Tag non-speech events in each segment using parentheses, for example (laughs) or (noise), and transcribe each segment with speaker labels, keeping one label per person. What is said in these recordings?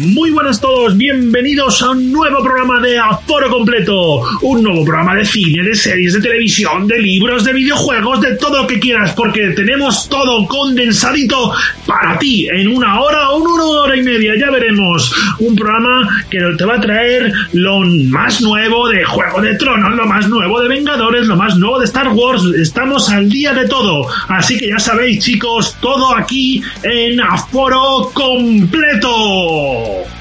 Speaker 1: Muy buenas todos, bienvenidos a un nuevo programa de Aforo Completo, un nuevo programa de cine, de series, de televisión, de libros, de videojuegos, de todo lo que quieras, porque tenemos todo condensadito para ti en una hora o una hora y media, ya veremos. Un programa que te va a traer lo más nuevo de Juego de Tronos, lo más nuevo de Vengadores, lo más nuevo de Star Wars, estamos al día de todo, así que ya sabéis chicos, todo aquí en Aforo Completo. all.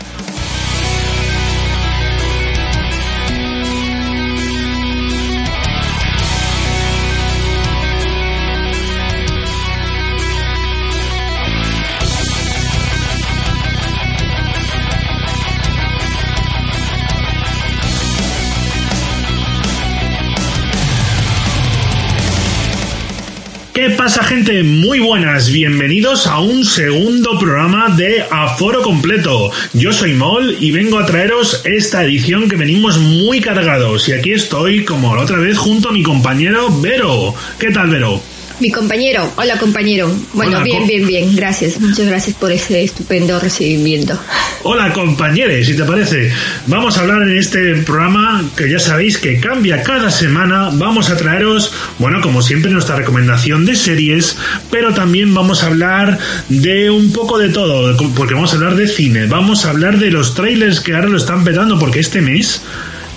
Speaker 1: ¿Qué pasa gente? Muy buenas, bienvenidos a un segundo programa de Aforo Completo. Yo soy Mol y vengo a traeros esta edición que venimos muy cargados y aquí estoy como la otra vez junto a mi compañero Vero. ¿Qué tal Vero?
Speaker 2: Mi compañero, hola compañero. Bueno,
Speaker 1: Hola,
Speaker 2: bien, bien, bien, gracias. Muchas gracias por ese estupendo recibimiento.
Speaker 1: Hola compañeros, si te parece, vamos a hablar en este programa que ya sabéis que cambia cada semana. Vamos a traeros, bueno, como siempre, nuestra recomendación de series, pero también vamos a hablar de un poco de todo, porque vamos a hablar de cine, vamos a hablar de los trailers que ahora lo están petando, porque este mes,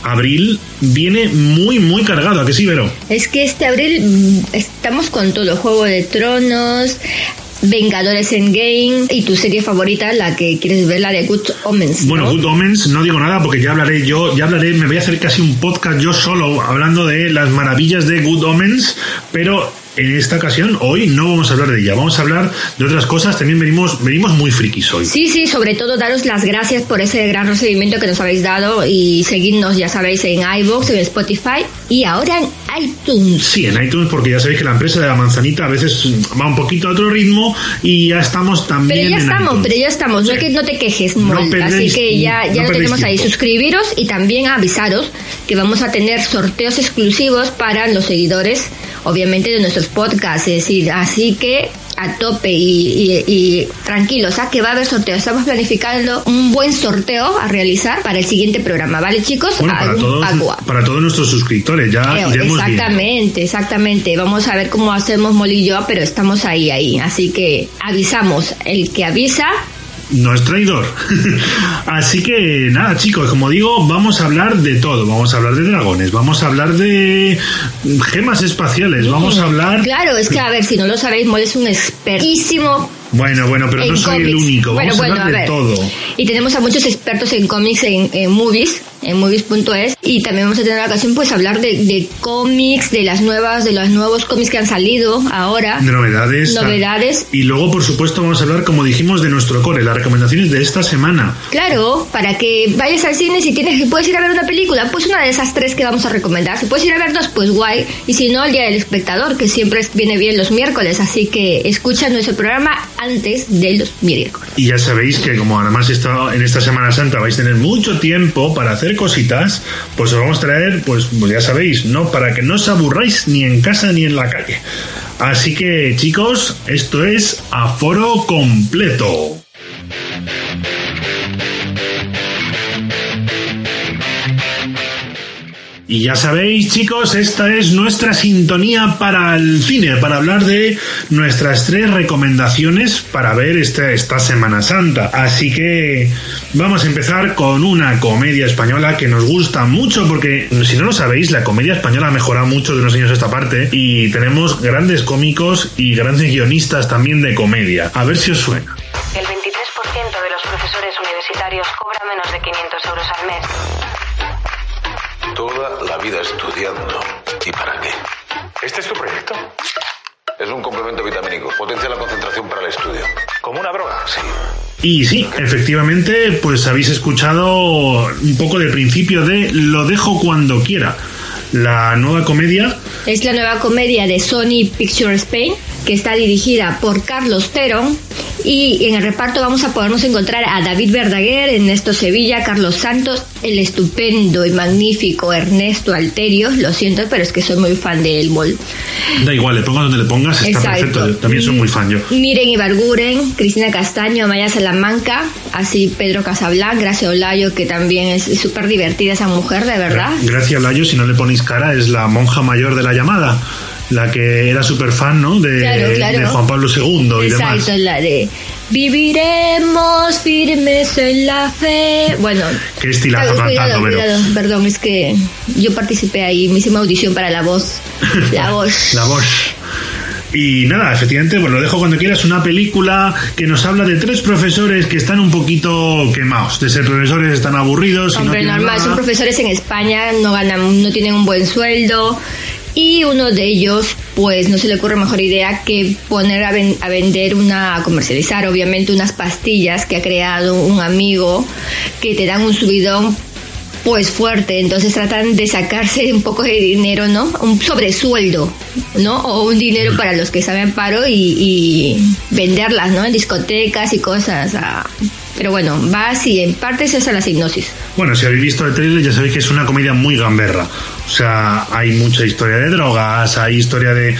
Speaker 1: abril, viene muy, muy cargado, ¿a que sí, Vero?
Speaker 2: Es que este abril mm, estamos con todo, Juego de Tronos, Vengadores Endgame y tu serie favorita, la que quieres ver, la de Good Omens.
Speaker 1: Bueno,
Speaker 2: ¿no?
Speaker 1: Good Omens, no digo nada porque ya hablaré yo, ya hablaré, me voy a hacer casi un podcast yo solo hablando de las maravillas de Good Omens, pero en esta ocasión, hoy no vamos a hablar de ella, vamos a hablar de otras cosas, también venimos, venimos muy frikis hoy.
Speaker 2: Sí, sí, sobre todo daros las gracias por ese gran recibimiento que nos habéis dado y seguidnos, ya sabéis, en iVoox, en Spotify y ahora en iTunes.
Speaker 1: Sí, en iTunes, porque ya sabéis que la empresa de la manzanita a veces va un poquito a otro ritmo y ya estamos también
Speaker 2: Pero ya
Speaker 1: en
Speaker 2: estamos,
Speaker 1: iTunes.
Speaker 2: pero ya estamos, no,
Speaker 1: Sí.
Speaker 2: que no te quejes,
Speaker 1: No
Speaker 2: Mol.
Speaker 1: perdéis-
Speaker 2: así que ya,
Speaker 1: no
Speaker 2: ya lo tenemos ahí. Suscribiros y también avisaros que vamos a tener sorteos exclusivos para los seguidores, obviamente, de nuestros podcasts. Es decir, así que a tope y, y- y tranquilos, ¿ah? que va a haber sorteo. Estamos planificando un buen sorteo a realizar para el siguiente programa, ¿vale, chicos?
Speaker 1: Bueno, para todos,
Speaker 2: agua.
Speaker 1: para todos nuestros suscriptores, ya.
Speaker 2: Exactamente, exactamente. Vamos a ver cómo hacemos Molly y yo, pero estamos ahí, ahí. Así que avisamos. El que avisa
Speaker 1: no es traidor. (laughs) Así que nada, chicos, como digo, vamos a hablar de todo. Vamos a hablar de dragones, vamos a hablar de gemas espaciales, vamos a hablar.
Speaker 2: Claro, es que a ver, si no lo sabéis, Mol es un expertísimo
Speaker 1: Bueno, bueno, pero no soy el único.
Speaker 2: Bueno,
Speaker 1: Vamos a
Speaker 2: bueno,
Speaker 1: hablar
Speaker 2: a
Speaker 1: de
Speaker 2: ver.
Speaker 1: todo.
Speaker 2: Y tenemos a muchos expertos en cómics en, en movies, en movies.es. Y también vamos a tener la ocasión, pues, hablar de, de cómics, de las nuevas, de los nuevos cómics que han salido ahora.
Speaker 1: De novedades.
Speaker 2: Novedades.
Speaker 1: Y luego, por supuesto, vamos a hablar, como dijimos, de nuestro core, las recomendaciones de esta semana.
Speaker 2: Claro, para que vayas al cine si tienes, si puedes ir a ver una película, pues una de esas tres que vamos a recomendar. Si puedes ir a ver dos, pues guay. Y si no, el día del espectador, que siempre viene bien los miércoles. Así que escucha nuestro programa antes de los miércoles.
Speaker 1: Y ya sabéis que como además está en esta Semana Santa vais a tener mucho tiempo para hacer cositas, pues os vamos a traer, pues, pues ya sabéis, ¿no? Para que no os aburráis ni en casa ni en la calle. Así que chicos, esto es Aforo Completo. Y ya sabéis, chicos, esta es nuestra sintonía para el cine, para hablar de nuestras tres recomendaciones para ver esta, esta Semana Santa. Así que vamos a empezar con una comedia española que nos gusta mucho, porque si no lo sabéis, la comedia española ha mejorado mucho de unos años a esta parte y tenemos grandes cómicos y grandes guionistas también de comedia. A ver si os suena.
Speaker 3: El 23% de los profesores universitarios cobra menos de 500 euros al mes.
Speaker 4: Toda la vida estudiando. ¿Y para qué?
Speaker 5: ¿Este es tu proyecto?
Speaker 4: Es un complemento vitamínico. Potencia la concentración para el estudio.
Speaker 5: ¿Como una droga?
Speaker 4: Sí.
Speaker 1: Y sí, efectivamente, pues habéis escuchado un poco del principio de Lo dejo cuando quiera. La nueva comedia.
Speaker 2: Es la nueva comedia de Sony Pictures Spain, que está dirigida por Carlos Terón. Y en el reparto vamos a podernos encontrar a David Verdaguer, Ernesto Sevilla, Carlos Santos, el estupendo y magnífico Ernesto Alterio. Lo siento, pero es que soy muy fan de El Mol.
Speaker 1: Da igual, le pongas donde le pongas, está
Speaker 2: Exacto.
Speaker 1: perfecto. También soy muy fan yo.
Speaker 2: Miren Ibarguren, Cristina Castaño, Amaya Salamanca, así Pedro Casablanc, Gracia Olayo, que también es súper divertida esa mujer, de verdad.
Speaker 1: Gracias, Layo, si no le ponéis cara, es la monja mayor de la llamada. La que era súper fan, ¿no? De,
Speaker 2: Claro, claro.
Speaker 1: de Juan Pablo II y demás.
Speaker 2: Exacto, la de viviremos firmes en la fe. Bueno,
Speaker 1: Qué estilazo
Speaker 2: cuidado,
Speaker 1: cantando, Vero.
Speaker 2: cuidado, perdón, es que yo participé ahí, me hice una audición para la voz. (laughs) La voz.
Speaker 1: La voz. Y nada, efectivamente, pues lo dejo cuando quieras. Una película que nos habla de tres profesores que están un poquito quemados. De ser profesores están aburridos. y no
Speaker 2: Hombre, normal,
Speaker 1: nada.
Speaker 2: son profesores en España, no ganan, no tienen un buen sueldo. Y uno de ellos, pues no se le ocurre mejor idea que poner a, ven- a vender una, a comercializar obviamente unas pastillas que ha creado un amigo que te dan un subidón pues fuerte, entonces tratan de sacarse un poco de dinero, ¿no? Un sobresueldo, ¿no? O un dinero para los que saben paro y, y venderlas, ¿no? En discotecas y cosas. ah. Pero bueno, va así, en parte es esa la hipnosis.
Speaker 1: Bueno, si habéis visto el trailer ya sabéis que es una comedia muy gamberra. O sea, hay mucha historia de drogas, hay historia de...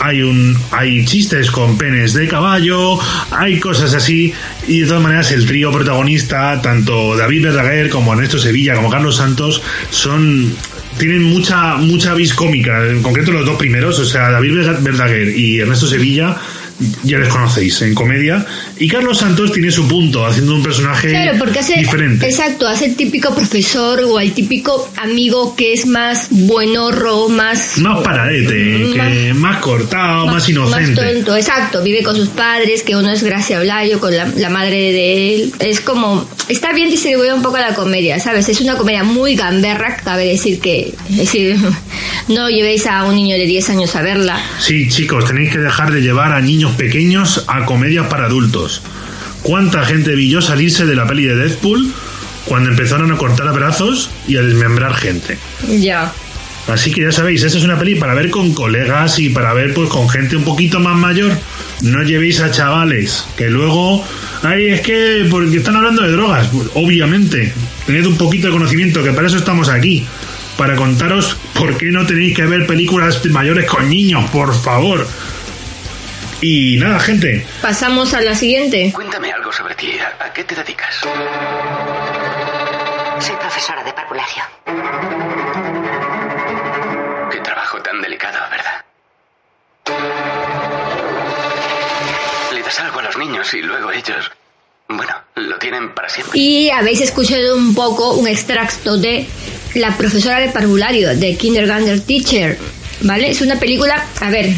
Speaker 1: Hay un hay chistes con penes de caballo, hay cosas así. Y de todas maneras el trío protagonista, tanto David Verdaguer como Ernesto Sevilla, como Carlos Santos, son... Tienen mucha mucha vis cómica, en concreto los dos primeros, o sea, David Verdaguer y Ernesto Sevilla, ya les conocéis en comedia. Y Carlos Santos tiene su punto, haciendo un personaje
Speaker 2: Claro, porque hace,
Speaker 1: diferente.
Speaker 2: exacto, hace el típico profesor o el típico amigo que es más buenorro, más...
Speaker 1: Más paradete, que más cortado, más, inocente.
Speaker 2: Más tonto, exacto. Vive con sus padres, que uno es Gracia Olayo, con la, la madre de él. Es como... Está bien distribuida un poco la comedia, ¿sabes? Es una comedia muy gamberra, cabe decir que... Es decir, (laughs) no llevéis a un niño de 10 años a verla.
Speaker 1: Sí, chicos, tenéis que dejar de llevar a niños pequeños a comedias para adultos. ¿Cuánta gente vi yo salirse de la peli de Deadpool cuando empezaron a cortar brazos y a desmembrar gente?
Speaker 2: Ya.
Speaker 1: Así que ya sabéis, esta es una peli para ver con colegas y para ver pues con gente un poquito más mayor. No llevéis a chavales que luego, ay, es que porque están hablando de drogas. Pues, obviamente, tened un poquito de conocimiento, que para eso estamos aquí. Para contaros por qué no tenéis que ver películas mayores con niños, por favor. Y nada, gente,
Speaker 2: Pasamos a la siguiente.
Speaker 5: Cuéntame algo sobre ti. ¿A, qué te dedicas?
Speaker 3: Soy profesora de parvulario.
Speaker 5: Qué trabajo tan delicado, ¿verdad? Le das algo a los niños y luego ellos... Bueno, lo tienen para siempre.
Speaker 2: Y habéis escuchado un poco un extracto de La profesora de parvulario, de Kindergarten Teacher, ¿vale? Es una película, a ver,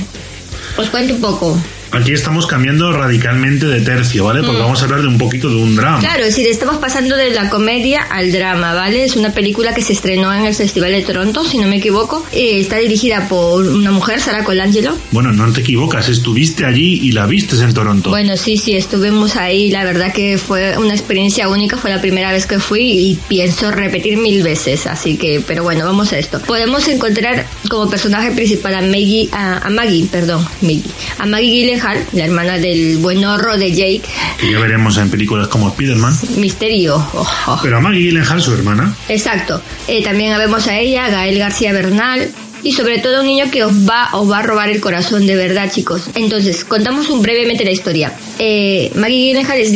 Speaker 2: os cuento un poco.
Speaker 1: Aquí estamos cambiando radicalmente de tercio, ¿vale? Porque vamos a hablar de un poquito de un drama.
Speaker 2: Claro, es decir, estamos pasando de la comedia al drama, ¿vale? Es una película que se estrenó en el Festival de Toronto, si no me equivoco. Eh, está dirigida por una mujer, Sara Colangelo.
Speaker 1: Bueno, no te equivocas, estuviste allí y la vistes en Toronto.
Speaker 2: Bueno, sí, sí, estuvimos ahí. La verdad que fue una experiencia única. Fue la primera vez que fui y pienso repetir mil veces. Así que, pero bueno, vamos a esto. Podemos encontrar como personaje principal a Maggie, a, a Maggie, perdón, Maggie, a Maggie La hermana del buen horro de Jake,
Speaker 1: que ya veremos en películas como Spider-Man.
Speaker 2: Misterio. Oh, oh.
Speaker 1: Pero a Maggie Gyllenhaal, su hermana,
Speaker 2: Exacto. Eh, también vemos a ella, Gael García Bernal, y sobre todo un niño que os va os va a robar el corazón de verdad, chicos. Entonces, contamos un, brevemente la historia. Eh, Maggie Gyllenhaal es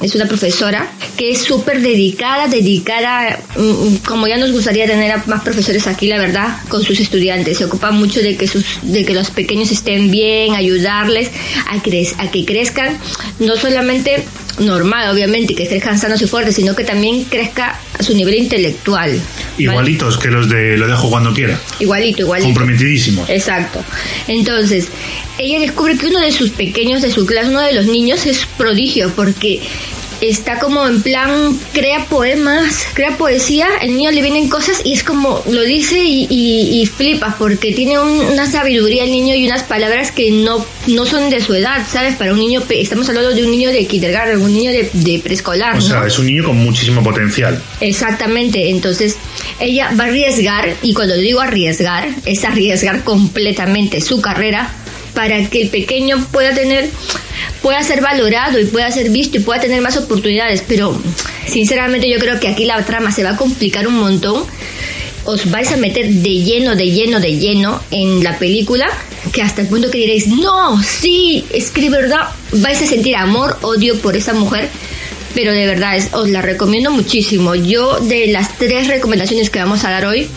Speaker 2: es una profesora que es súper dedicada, dedicada, mm, mm, como ya nos gustaría tener a más profesores aquí, la verdad, con sus estudiantes. Se ocupa mucho de que sus, de que los pequeños estén bien, ayudarles a, cre- a que crezcan, no solamente normal, obviamente, que crezcan sanos y fuertes, sino que también crezca a su nivel intelectual. ¿vale?
Speaker 1: Igualitos que los de Lo dejo cuando quiera.
Speaker 2: Igualito, igualito.
Speaker 1: Comprometidísimos.
Speaker 2: Exacto. Entonces, ella descubre que uno de sus pequeños de su clase, uno de los niños, es prodigio porque está como en plan, crea poemas, crea poesía, el niño le vienen cosas y es como, lo dice y, y, y flipas porque tiene un- una sabiduría el niño y unas palabras que no, no son de su edad, ¿sabes? Para un niño, estamos hablando de un niño de kindergarten, un niño de, de preescolar,
Speaker 1: O
Speaker 2: ¿no?
Speaker 1: sea, es un niño con muchísimo potencial.
Speaker 2: Exactamente, entonces ella va a arriesgar, y cuando digo arriesgar, es arriesgar completamente su carrera para que el pequeño pueda tener, pueda ser valorado y pueda ser visto y pueda tener más oportunidades. Pero sinceramente yo creo que aquí la trama se va a complicar un montón. Os vais a meter de lleno, de lleno, de lleno en la película, que hasta el punto que diréis, no, sí, es que de verdad vais a sentir amor, odio por esa mujer pero de verdad es- os la recomiendo muchísimo. Yo de las tres recomendaciones que vamos a dar hoy,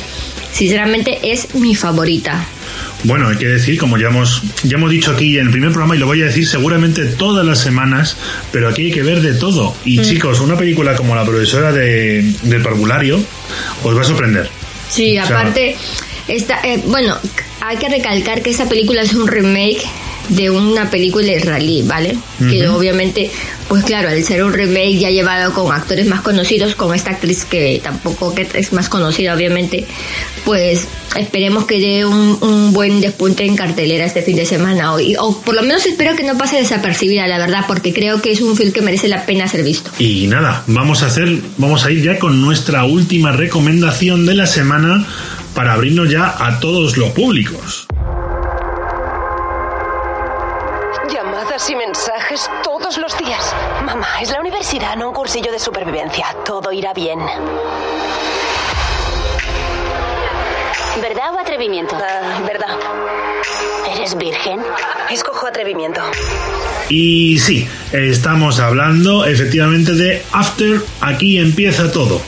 Speaker 2: sinceramente es mi favorita.
Speaker 1: Bueno, hay que decir, como ya hemos, ya hemos dicho aquí en el primer programa, y lo voy a decir seguramente todas las semanas, pero aquí hay que ver de todo. Y chicos, una película como La profesora de, del parvulario os va a sorprender.
Speaker 2: Sí,
Speaker 1: O sea-
Speaker 2: aparte, esta, eh, bueno, hay que recalcar que esta película es un remake de una película israelí, ¿vale? Que
Speaker 1: Ujú.
Speaker 2: obviamente, pues claro, al ser un remake ya llevado con actores más conocidos, con esta actriz que tampoco que es más conocida, obviamente, pues esperemos que dé un, un buen despunte en cartelera este fin de semana. O, y- o por lo menos espero que no pase desapercibida, la verdad, porque creo que es un film que merece la pena ser visto.
Speaker 1: Y nada, vamos a hacer, vamos a ir ya con nuestra última recomendación de la semana para abrirnos ya a todos los públicos.
Speaker 6: Llamadas y mensajes todos los días. Mamá, es la universidad, no un cursillo de supervivencia. Todo irá bien.
Speaker 7: ¿Verdad o atrevimiento?
Speaker 6: Ah, ¿Verdad?
Speaker 7: ¿Eres virgen?
Speaker 6: Escojo atrevimiento.
Speaker 1: Y sí, estamos hablando efectivamente de After, aquí empieza todo.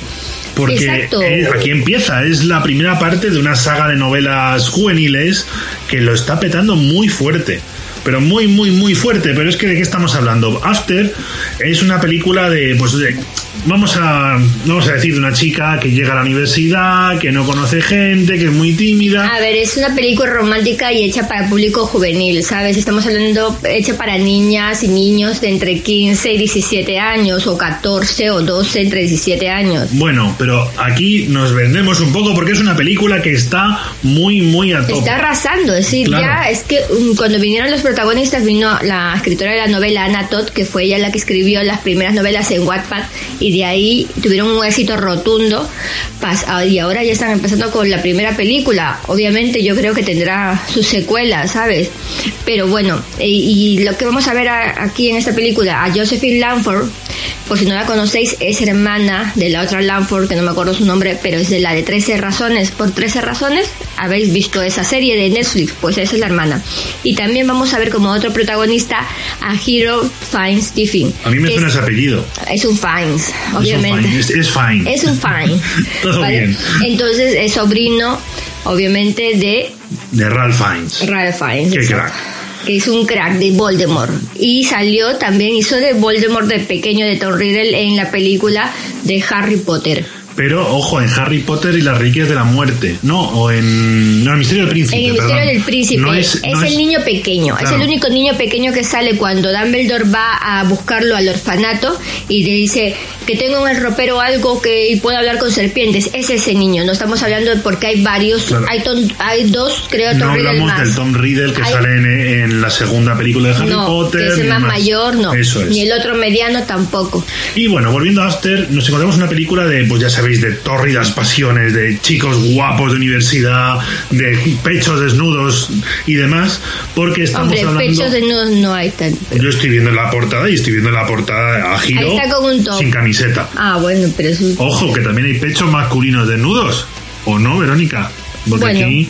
Speaker 1: Porque
Speaker 2: Exacto.
Speaker 1: eh, aquí empieza, es la primera parte de una saga de novelas juveniles que lo está petando muy fuerte. Pero muy, muy, muy fuerte. Pero es que de qué estamos hablando. After es una película de, pues, de- vamos a, vamos a decir, de una chica que llega a la universidad, que no conoce gente, que es muy tímida.
Speaker 2: A ver, es una película romántica y hecha para público juvenil, ¿sabes? Estamos hablando hecha para niñas y niños de entre 15 y 17 años, o 14 o 12 entre 17 años.
Speaker 1: Bueno, pero aquí nos vendemos un poco porque es una película que está muy, muy a tope.
Speaker 2: Está arrasando, es decir,
Speaker 1: Claro.
Speaker 2: ya es que um, cuando vinieron los protagonistas vino la escritora de la novela Anna Todd, que fue ella la que escribió las primeras novelas en Wattpad y de ahí tuvieron un éxito rotundo ah, y ahora ya están empezando con la primera película. Obviamente yo creo que tendrá sus secuelas, ¿sabes? Pero bueno, y, y lo que vamos a ver a- aquí en esta película, a Josephine Lanford, por si no la conocéis, es hermana de la otra Lanford, que no me acuerdo su nombre, pero es de la de 13 razones. Por 13 razones, habéis visto esa serie de Netflix, pues esa es la hermana. Y también vamos a ver como otro protagonista a Hero Fine Stephen.
Speaker 1: A mí me suena
Speaker 2: es,
Speaker 1: ese apellido.
Speaker 2: es un Fines,
Speaker 1: Es un
Speaker 2: obviamente.
Speaker 1: fine, Es, es fine.
Speaker 2: Es un Fine. (laughs)
Speaker 1: Todo
Speaker 2: ¿vale?
Speaker 1: bien.
Speaker 2: Entonces es sobrino, obviamente, de
Speaker 1: De Ralph Fiennes.
Speaker 2: Ralph Fiennes.
Speaker 1: Qué.
Speaker 2: Que es un crack de Voldemort. Y salió también, hizo de Voldemort de pequeño de Tom Riddle en la película de Harry Potter.
Speaker 1: Pero ojo, en Harry Potter y las Reliquias de la Muerte. No, o en. No, el Misterio del Príncipe.
Speaker 2: En el
Speaker 1: perdón.
Speaker 2: misterio del príncipe
Speaker 1: No
Speaker 2: es,
Speaker 1: no
Speaker 2: el niño pequeño, es el único niño pequeño que sale cuando Dumbledore va a buscarlo al orfanato y le dice que tengo en el ropero algo que y puedo hablar con serpientes. Es ese niño, no estamos hablando de porque hay varios,
Speaker 1: Claro.
Speaker 2: hay, ton- hay dos, creo,
Speaker 1: No
Speaker 2: Tom Riddle
Speaker 1: hablamos
Speaker 2: más.
Speaker 1: del Tom Riddle que
Speaker 2: Hay-
Speaker 1: sale en, en la segunda película de Harry
Speaker 2: no,
Speaker 1: Potter.
Speaker 2: que es el más
Speaker 1: demás.
Speaker 2: mayor, no.
Speaker 1: Eso es.
Speaker 2: Ni el otro mediano tampoco.
Speaker 1: Y bueno, volviendo a After, nos encontramos una película de, pues ya sabéis, de tórridas pasiones, de chicos guapos de universidad, de pechos desnudos y demás, porque estamos
Speaker 2: Hombre,
Speaker 1: hablando...
Speaker 2: pechos de no, no hay tan.
Speaker 1: Yo estoy viendo la portada y estoy viendo la portada a giro
Speaker 2: Ahí está con un top.
Speaker 1: sin camiseta.
Speaker 2: Ah, bueno, pero es un-
Speaker 1: Ojo, que también hay pechos masculinos desnudos. ¿O no, Verónica? Porque
Speaker 2: Bueno.
Speaker 1: aquí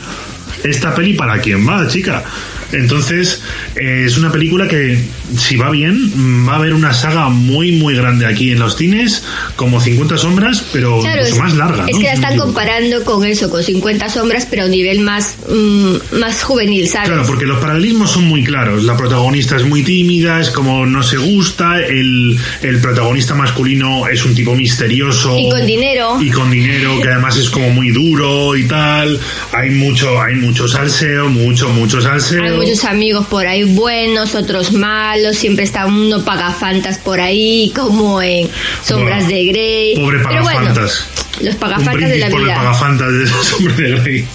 Speaker 1: esta peli para quién va, chica. Entonces, eh, es una película que, si va bien, va a haber una saga muy, muy grande aquí en los cines, como 50 sombras, pero
Speaker 2: Claro, es,
Speaker 1: más larga.
Speaker 2: es
Speaker 1: ¿no?
Speaker 2: que la están comparando con eso, con 50 sombras, pero a nivel más, mm, más juvenil, ¿sabes?
Speaker 1: Claro, porque los paralelismos son muy claros. La protagonista es muy tímida, es como no se gusta. El, el protagonista masculino es un tipo misterioso.
Speaker 2: Y con dinero.
Speaker 1: Y con dinero, que además es como muy duro y tal. Hay mucho, hay mucho salseo, mucho, mucho salseo.
Speaker 2: Muchos amigos por ahí buenos, otros malos, siempre está uno pagafantas por ahí, como en Sombras de Grey.
Speaker 1: Pobre
Speaker 2: Pero bueno,
Speaker 1: pagafantas.
Speaker 2: los
Speaker 1: Un
Speaker 2: pagafantas de la
Speaker 1: brindis por el
Speaker 2: vida.
Speaker 1: pagafantas de (laughs) Sombra de Grey.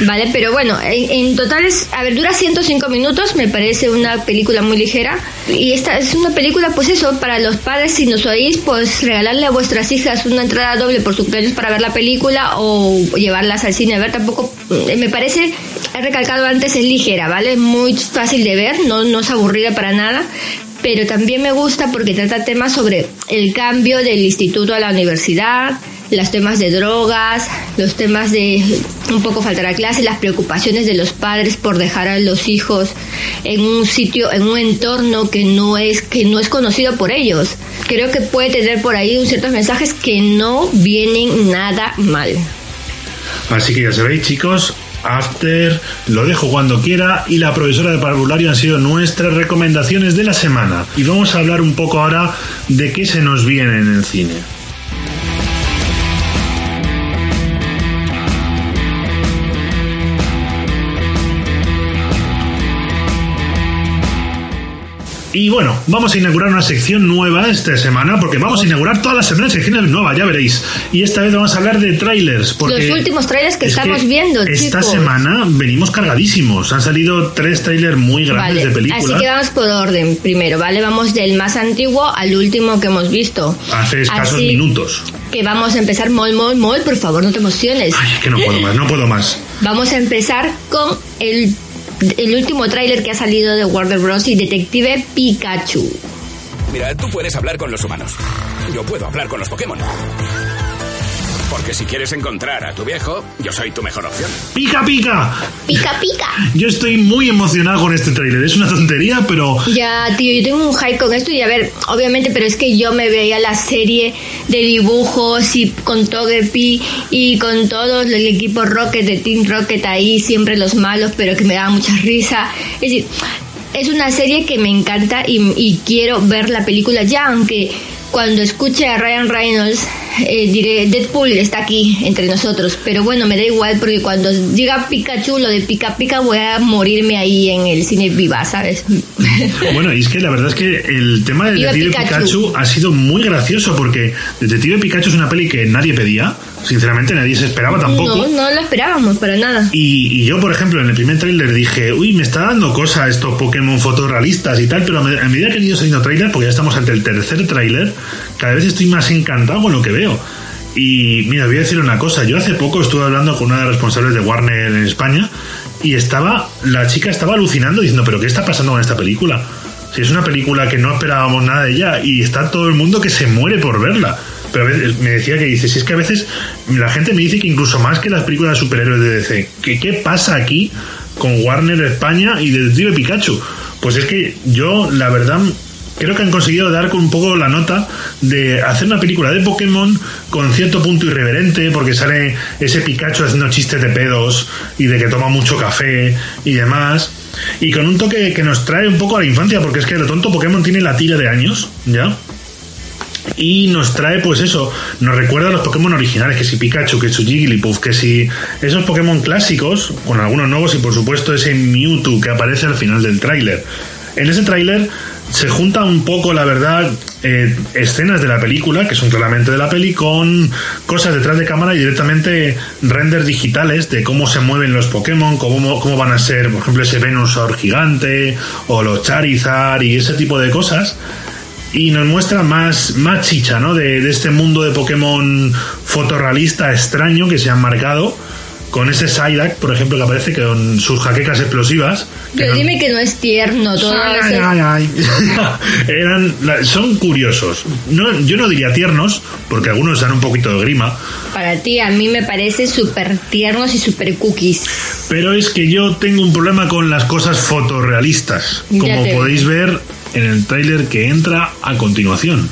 Speaker 2: Vale, pero bueno, en, en total es, a ver, dura 105 minutos, me parece una película muy ligera. Y esta es una película, pues eso, para los padres, si nos oís, pues regalarle a vuestras hijas una entrada doble por su cumpleaños para ver la película o llevarlas al cine a ver. Tampoco, eh, me parece, he recalcado antes, es ligera, ¿vale? Muy fácil de ver, no, no es aburrida para nada. Pero también me gusta porque trata temas sobre el cambio del instituto a la universidad, los temas de drogas, los temas de un poco faltar a clase, las preocupaciones de los padres por dejar a los hijos en un sitio, en un entorno que no es que no es conocido por ellos. Creo que puede tener por ahí ciertos mensajes que no vienen nada mal.
Speaker 1: Así que ya sabéis, chicos, After, lo dejo cuando quiera y la profesora de parvulario han sido nuestras recomendaciones de la semana. Y vamos a hablar un poco ahora de qué se nos viene en el cine. Y bueno, vamos a inaugurar una sección nueva esta semana, porque vamos a inaugurar todas las semanas secciones nuevas, ya veréis. Y esta vez vamos a hablar de trailers. Porque
Speaker 2: Los últimos trailers que
Speaker 1: es
Speaker 2: estamos viendo,
Speaker 1: Esta
Speaker 2: chicos.
Speaker 1: semana venimos cargadísimos. Han salido tres trailers muy grandes
Speaker 2: Vale,
Speaker 1: de películas.
Speaker 2: así que vamos por orden primero, ¿vale? Vamos del más antiguo al último que hemos visto.
Speaker 1: Hace escasos
Speaker 2: Así
Speaker 1: minutos.
Speaker 2: Que vamos a empezar mol, mol, mol, por favor, no te emociones.
Speaker 1: Ay, es que no puedo más, no puedo más.
Speaker 2: Vamos a empezar con el, el último tráiler que ha salido de Warner Bros. y Detective Pikachu.
Speaker 8: Mira, tú puedes hablar con los humanos. Yo puedo hablar con los Pokémon. Porque si quieres encontrar a tu viejo, yo soy tu mejor opción.
Speaker 1: ¡Pica, pica!
Speaker 2: Pica, pica.
Speaker 1: Yo estoy muy emocionado con este tráiler. Es una tontería, pero
Speaker 2: Ya, tío, yo tengo un hype con esto y a ver, obviamente, pero es que yo me veía la serie de dibujos y con Togepi y con todo el equipo Rocket de Team Rocket ahí, siempre los malos, pero que me daba mucha risa. Es decir, es una serie que me encanta y, y quiero ver la película ya, aunque cuando escuche a Ryan Reynolds eh, diré Deadpool está aquí entre nosotros, pero bueno, me da igual porque cuando diga Pikachu, lo de Pica Pica voy a morirme ahí en el cine viva, ¿sabes? (laughs)
Speaker 1: Bueno, y es que la verdad es que el tema de
Speaker 2: Viva
Speaker 1: Detective Pikachu.
Speaker 2: Pikachu.
Speaker 1: ha sido muy gracioso porque Detective Pikachu es una peli que nadie pedía, sinceramente nadie se esperaba tampoco.
Speaker 2: No, no lo esperábamos para nada.
Speaker 1: Y, y yo, por ejemplo, en el primer tráiler dije, uy, me está dando cosa estos Pokémon fotorrealistas y tal, pero a, me- a medida que he ido saliendo tráiler, porque ya estamos ante el tercer tráiler, cada vez estoy más encantado con lo que veo. Y mira, voy a decir una cosa, yo hace poco estuve hablando con una de las responsables de Warner en España y estaba, la chica estaba alucinando diciendo, pero ¿qué está pasando con esta película? Si es una película que no esperábamos nada de ella y está todo el mundo que se muere por verla. Pero me decía que dice, si es que a veces la gente me dice que incluso más que las películas de superhéroes de DC, que qué pasa aquí con Warner España y Detective Pikachu. Pues es que yo, la verdad, creo que han conseguido dar con un poco la nota de hacer una película de Pokémon con cierto punto irreverente, porque sale ese Pikachu haciendo chistes de pedos y de que toma mucho café y demás. Y con un toque que nos trae un poco a la infancia, porque es que lo tonto Pokémon tiene la tira de años, ¿ya? Y nos trae, pues eso, nos recuerda a los Pokémon originales, que si Pikachu, que si Jigglypuff, que si esos Pokémon clásicos, con algunos nuevos y por supuesto ese Mewtwo que aparece al final del tráiler. En ese tráiler se junta un poco, la verdad, eh, escenas de la película, que son claramente de la peli, con cosas detrás de cámara y directamente renders digitales de cómo se mueven los Pokémon, cómo, cómo van a ser, por ejemplo, ese Venusaur gigante, o los Charizard y ese tipo de cosas y nos muestra más, más chicha, ¿no? De, de este mundo de Pokémon fotorrealista extraño que se han marcado con ese Psyduck, por ejemplo, que aparece con sus jaquecas explosivas.
Speaker 2: Pero dime que no es tierno todo
Speaker 1: Ay, ay, ay. (laughs) Eran, son curiosos. No, yo no diría tiernos, porque algunos dan un poquito de grima,
Speaker 2: Para ti, a mí me parece súper tiernos y súper cookies.
Speaker 1: pero es que yo tengo un problema con las cosas fotorrealistas, como podéis ver en el tráiler que entra a continuación.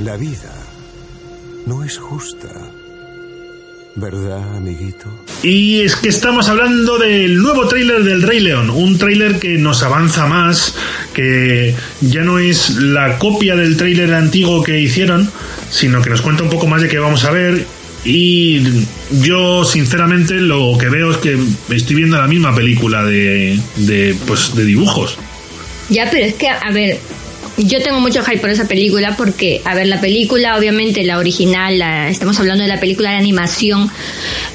Speaker 9: La vida no es justa. ¿Verdad, amiguito?
Speaker 1: Y es que estamos hablando del nuevo tráiler del Rey León, un tráiler que nos avanza más, que ya no es la copia del tráiler antiguo que hicieron, sino que nos cuenta un poco más de qué vamos a ver. Y yo sinceramente lo que veo es que estoy viendo la misma película de, de, pues, de dibujos.
Speaker 2: Ya, pero es que, a ver, yo tengo mucho hype por esa película porque, a ver, la película, obviamente la original, la- estamos hablando de la película de animación,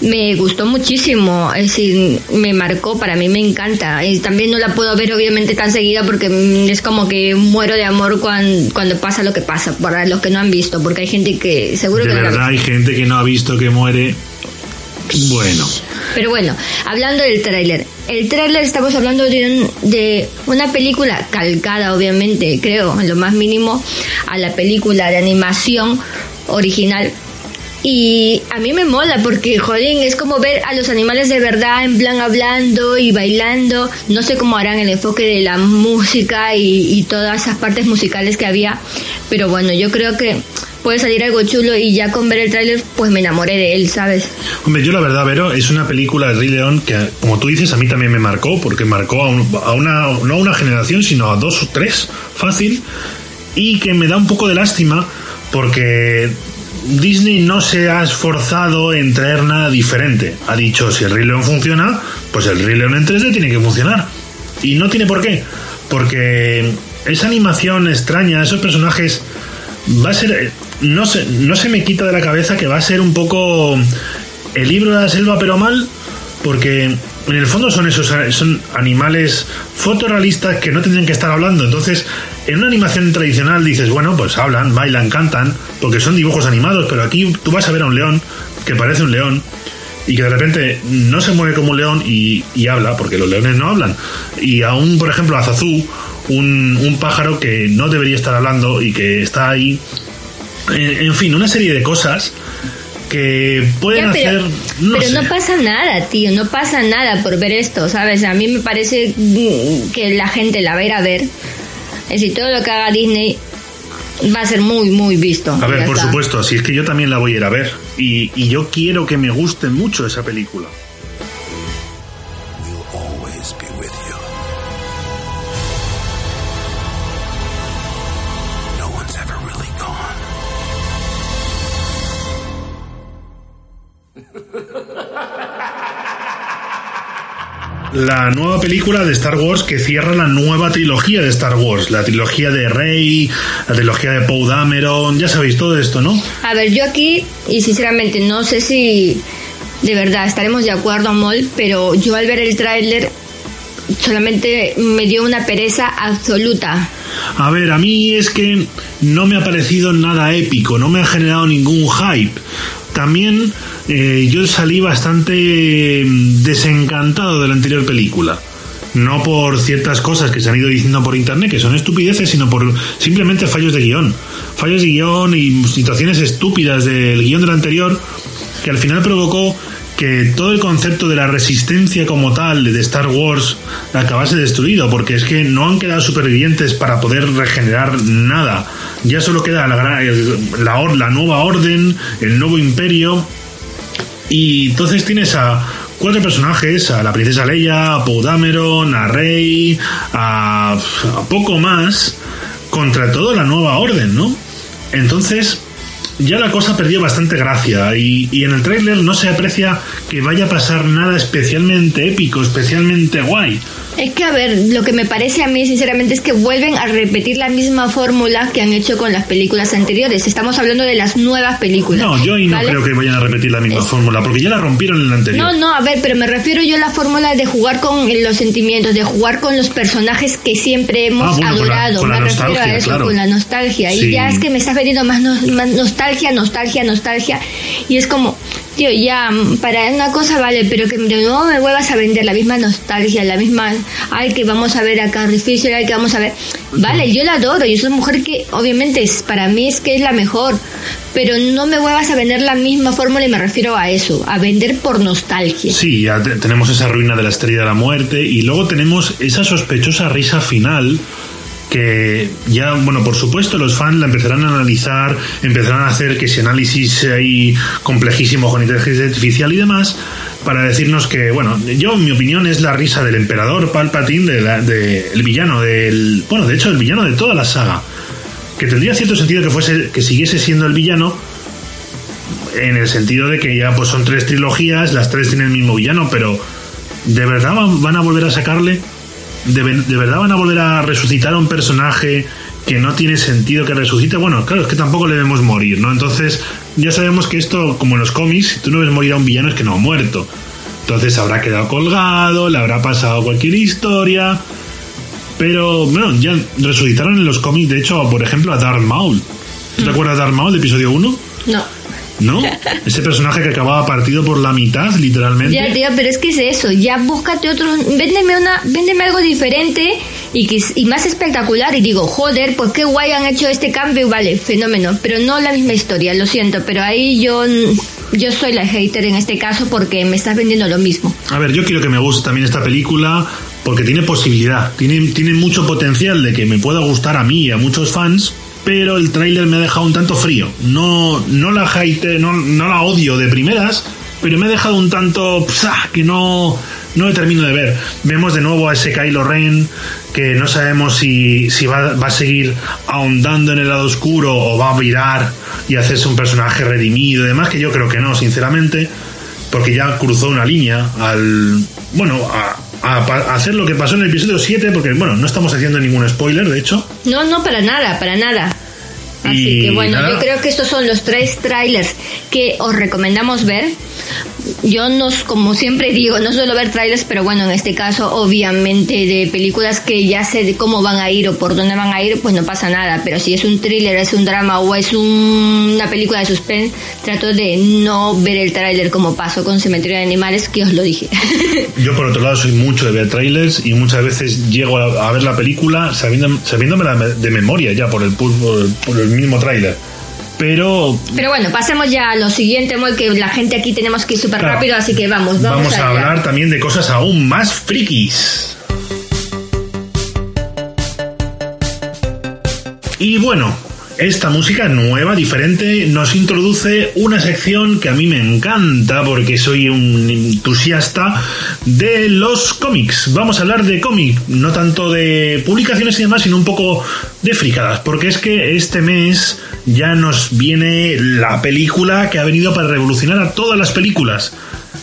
Speaker 2: me gustó muchísimo, es decir, me marcó, para mí me encanta. Y también no la puedo ver, obviamente, tan seguida porque es como que muero de amor cuando, cuando pasa lo que pasa, para los que no han visto, porque hay gente que seguro
Speaker 1: De
Speaker 2: que no la ha
Speaker 1: verdad hay gente que no ha visto que muere. Bueno,
Speaker 2: Pero bueno, hablando del tráiler. El tráiler estamos hablando de, un- de una película calcada, obviamente, creo, en lo más mínimo, a la película de animación original. Y a mí me mola porque, jodín, es como ver a los animales de verdad en plan hablando y bailando. No sé cómo harán el enfoque de la música y, y todas esas partes musicales que había. Pero bueno, yo creo que puede salir algo chulo y ya con ver el tráiler pues me enamoré de él, ¿sabes?
Speaker 1: Hombre, yo la verdad, Vero, es una película de Rey León que, como tú dices, a mí también me marcó, porque marcó a, un- a una, no a una generación, sino a dos o tres, fácil, y que me da un poco de lástima, porque Disney no se ha esforzado en traer nada diferente. Ha dicho, si el Rey León funciona, pues el Rey León en 3D tiene que funcionar. Y no tiene por qué, porque esa animación extraña, esos personajes va a ser eh, no se, no se me quita de la cabeza que va a ser un poco el libro de la selva pero mal porque en el fondo son esos son animales fotorrealistas que no tendrían que estar hablando entonces en una animación tradicional dices bueno pues hablan bailan cantan porque son dibujos animados pero aquí tú vas a ver a un león que parece un león y que de repente no se mueve como un león y, y habla, porque los leones no hablan. Y aún, por ejemplo, a un, un pájaro que no debería estar hablando y que está ahí. En, en fin, una serie de cosas que pueden
Speaker 2: Ya, pero,
Speaker 1: hacer. No
Speaker 2: pero
Speaker 1: sé.
Speaker 2: no pasa nada, tío, no pasa nada por ver esto, ¿sabes? A mí me parece que la gente la va a ir a ver. Es decir, todo lo que haga Disney va a ser muy, muy visto.
Speaker 1: A ver, por
Speaker 2: está.
Speaker 1: supuesto, si es que yo también la voy a ir a ver. Y, y yo quiero que me guste mucho esa película. La nueva película de Star Wars que cierra la nueva trilogía de Star Wars, la trilogía de Rey, la trilogía de Poe Dameron, ya sabéis todo esto, ¿no?
Speaker 2: A ver, yo aquí, y sinceramente no sé si de verdad estaremos de acuerdo, Mol, pero yo al ver el tráiler solamente me dio una pereza absoluta.
Speaker 1: A ver, a mí es que no me ha parecido nada épico, no me ha generado ningún hype. También eh, yo salí bastante mm, desencantado de la anterior película. No por ciertas cosas que se han ido diciendo por internet, que son estupideces, sino por simplemente fallos de guion. Fallos de guion y situaciones estúpidas del guion del anterior que al final provocó que todo el concepto de la resistencia como tal de Star Wars acabase destruido, porque es que no han quedado supervivientes para poder regenerar nada. Ya solo queda la, la, nueva orden, el nuevo imperio, y entonces tienes a cuatro personajes, a la princesa Leia, a Poe Dameron, a Rey, a, a poco más, contra toda la nueva orden, ¿no? Entonces, ya la cosa perdió bastante gracia y, y en el tráiler no se aprecia que vaya a pasar nada especialmente épico, especialmente guay.
Speaker 2: Es que, a ver, lo que me parece a mí, sinceramente, es que vuelven a repetir la misma fórmula que han hecho con las películas anteriores. Estamos hablando de las nuevas películas.
Speaker 1: No, yo ahí no
Speaker 2: ¿vale?
Speaker 1: creo que vayan a repetir la misma
Speaker 2: Es-
Speaker 1: fórmula, porque ya la rompieron en la anterior.
Speaker 2: No, no, a ver, pero me refiero yo a la fórmula de jugar con los sentimientos, de jugar con los personajes que siempre hemos
Speaker 1: Ah, bueno, con la-
Speaker 2: adorado.
Speaker 1: con la
Speaker 2: me refiero a eso,
Speaker 1: claro.
Speaker 2: con la nostalgia.
Speaker 1: Sí.
Speaker 2: Y ya es que me estás vendiendo más, no- más nostalgia, nostalgia, nostalgia. Y es como, tío, ya, mm, para una cosa vale, pero que nuevo me vuelvas a vender la misma nostalgia, la misma, ay, que vamos a ver a Carrie Fisher, ay, que vamos a ver. Vale, yo la adoro, yo soy una mujer que obviamente es, para mí es que es la mejor. Pero no me vuelvas a vender la misma fórmula y me refiero a eso, a vender por nostalgia.
Speaker 1: Sí, ya te- tenemos esa ruina de la estrella de la muerte y luego tenemos esa sospechosa risa final que ya, bueno, por supuesto los fans la empezarán a analizar, empezarán a hacer que ese análisis ahí complejísimo con inteligencia artificial y demás para decirnos que, bueno, yo mi opinión es la risa del emperador Palpatine, de la- de- villano del, bueno, de hecho el villano de toda la saga, que tendría cierto sentido que fuese, que siguiese siendo el villano, en el sentido de que ya pues son tres trilogías, las tres tienen el mismo villano, pero ¿de verdad van a volver a sacarle? ¿De, de verdad van a volver a resucitar a un personaje que no tiene sentido que resucite? Bueno, claro, es que tampoco le vemos morir, ¿no? Entonces, ya sabemos que esto, como en los cómics, si tú no ves morir a un villano es que no ha muerto. Entonces habrá quedado colgado, le habrá pasado cualquier historia. Pero, bueno, ya resucitaron en los cómics, de hecho, por ejemplo, a Darth Maul. ¿Tú ¿Te acuerdas de Darth Maul de episodio 1?
Speaker 2: No.
Speaker 1: ¿No? (laughs) Ese personaje que acababa partido por la mitad, literalmente.
Speaker 2: Ya, tío, pero es que es eso. Ya búscate otro. Véndeme, una, véndeme algo diferente y, que, y más espectacular. Y digo, joder, pues qué guay han hecho este cambio. Vale, fenómeno. Pero no la misma historia, lo siento. Pero ahí yo, yo soy la hater en este caso porque me estás vendiendo lo mismo.
Speaker 1: A ver, yo quiero que me guste también esta película porque tiene posibilidad, tiene, tiene mucho potencial de que me pueda gustar a mí y a muchos fans, pero el tráiler me ha dejado un tanto frío. No, no la hate, no, no la odio de primeras, pero me ha dejado un tanto que no, no termino de ver. Vemos de nuevo a ese Kylo Ren que no sabemos si, si va, va a seguir ahondando en el lado oscuro o va a virar y hacerse un personaje redimido y demás, que yo creo que no, sinceramente porque ya cruzó una línea al bueno a, a hacer lo que pasó en el episodio 7 porque bueno no estamos haciendo ningún spoiler de hecho
Speaker 2: No, no, para nada, para nada. Así
Speaker 1: Y
Speaker 2: que bueno,
Speaker 1: nada.
Speaker 2: yo creo que estos son los tres trailers que os recomendamos ver. Yo no, como siempre digo, no suelo ver trailers, pero bueno, en este caso, obviamente, de películas que ya sé de cómo van a ir o por dónde van a ir, pues no pasa nada. Pero si es un thriller, es un drama o es un- una película de suspense, trato de no ver el trailer como pasó con Cementerio de Animales, que os lo dije. (laughs)
Speaker 1: yo por otro lado soy mucho de ver trailers y muchas veces llego a, ver la película sabiendo, sabiéndomela de memoria ya por el, por por el mismo trailer pero
Speaker 2: Pero bueno, pasemos ya a lo siguiente, Moy, que la gente aquí tenemos que ir súper
Speaker 1: Claro.
Speaker 2: rápido, así que vamos, vamos,
Speaker 1: vamos a
Speaker 2: allá.
Speaker 1: hablar también de cosas aún más frikis Y bueno, esta música nueva, diferente, nos introduce una sección que a mí me encanta porque soy un entusiasta de los cómics. Vamos a hablar de cómic, no tanto de publicaciones y demás, sino un poco de fricadas, porque es que este mes ya nos viene la película que ha venido para revolucionar a todas las películas.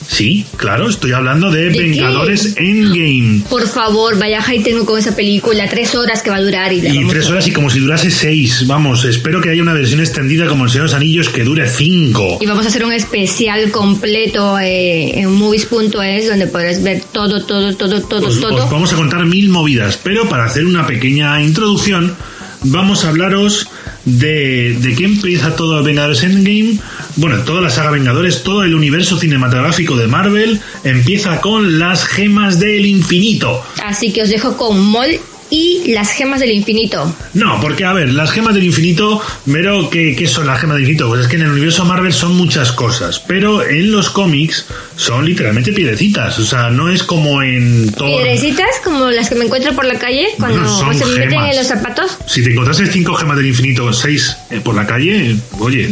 Speaker 1: Sí, claro, estoy hablando de,
Speaker 2: ¿De qué?
Speaker 1: Vengadores Endgame.
Speaker 2: Por favor, vaya tengo con esa película, tres horas que va a durar y
Speaker 1: Y tres horas y como si durase seis. Vamos, espero que haya una versión extendida como el Señor de los Anillos que dure cinco.
Speaker 2: Y vamos a hacer un especial completo eh, en movies.es donde podrás ver todo, todo, todo, todo,
Speaker 1: Os,
Speaker 2: todo.
Speaker 1: os vamos a contar mil movidas, pero para hacer una pequeña introducción, vamos a hablaros de, de qué empieza todo Vengadores Endgame. Bueno, toda la saga Vengadores, todo el universo cinematográfico de Marvel empieza con las gemas del infinito.
Speaker 2: Así que os dejo con Mol y las gemas del infinito.
Speaker 1: No, porque a ver, las gemas del infinito, mero, ¿qué, qué son las gemas del infinito? Pues es que en el universo Marvel son muchas cosas, pero en los cómics son literalmente piedecitas, o sea, no es como en Thor.
Speaker 2: Piedrecitas como las que me encuentro por la calle cuando
Speaker 1: son
Speaker 2: se me meten en los zapatos.
Speaker 1: Si te encontrases cinco gemas del infinito, seis eh, por la calle, oye,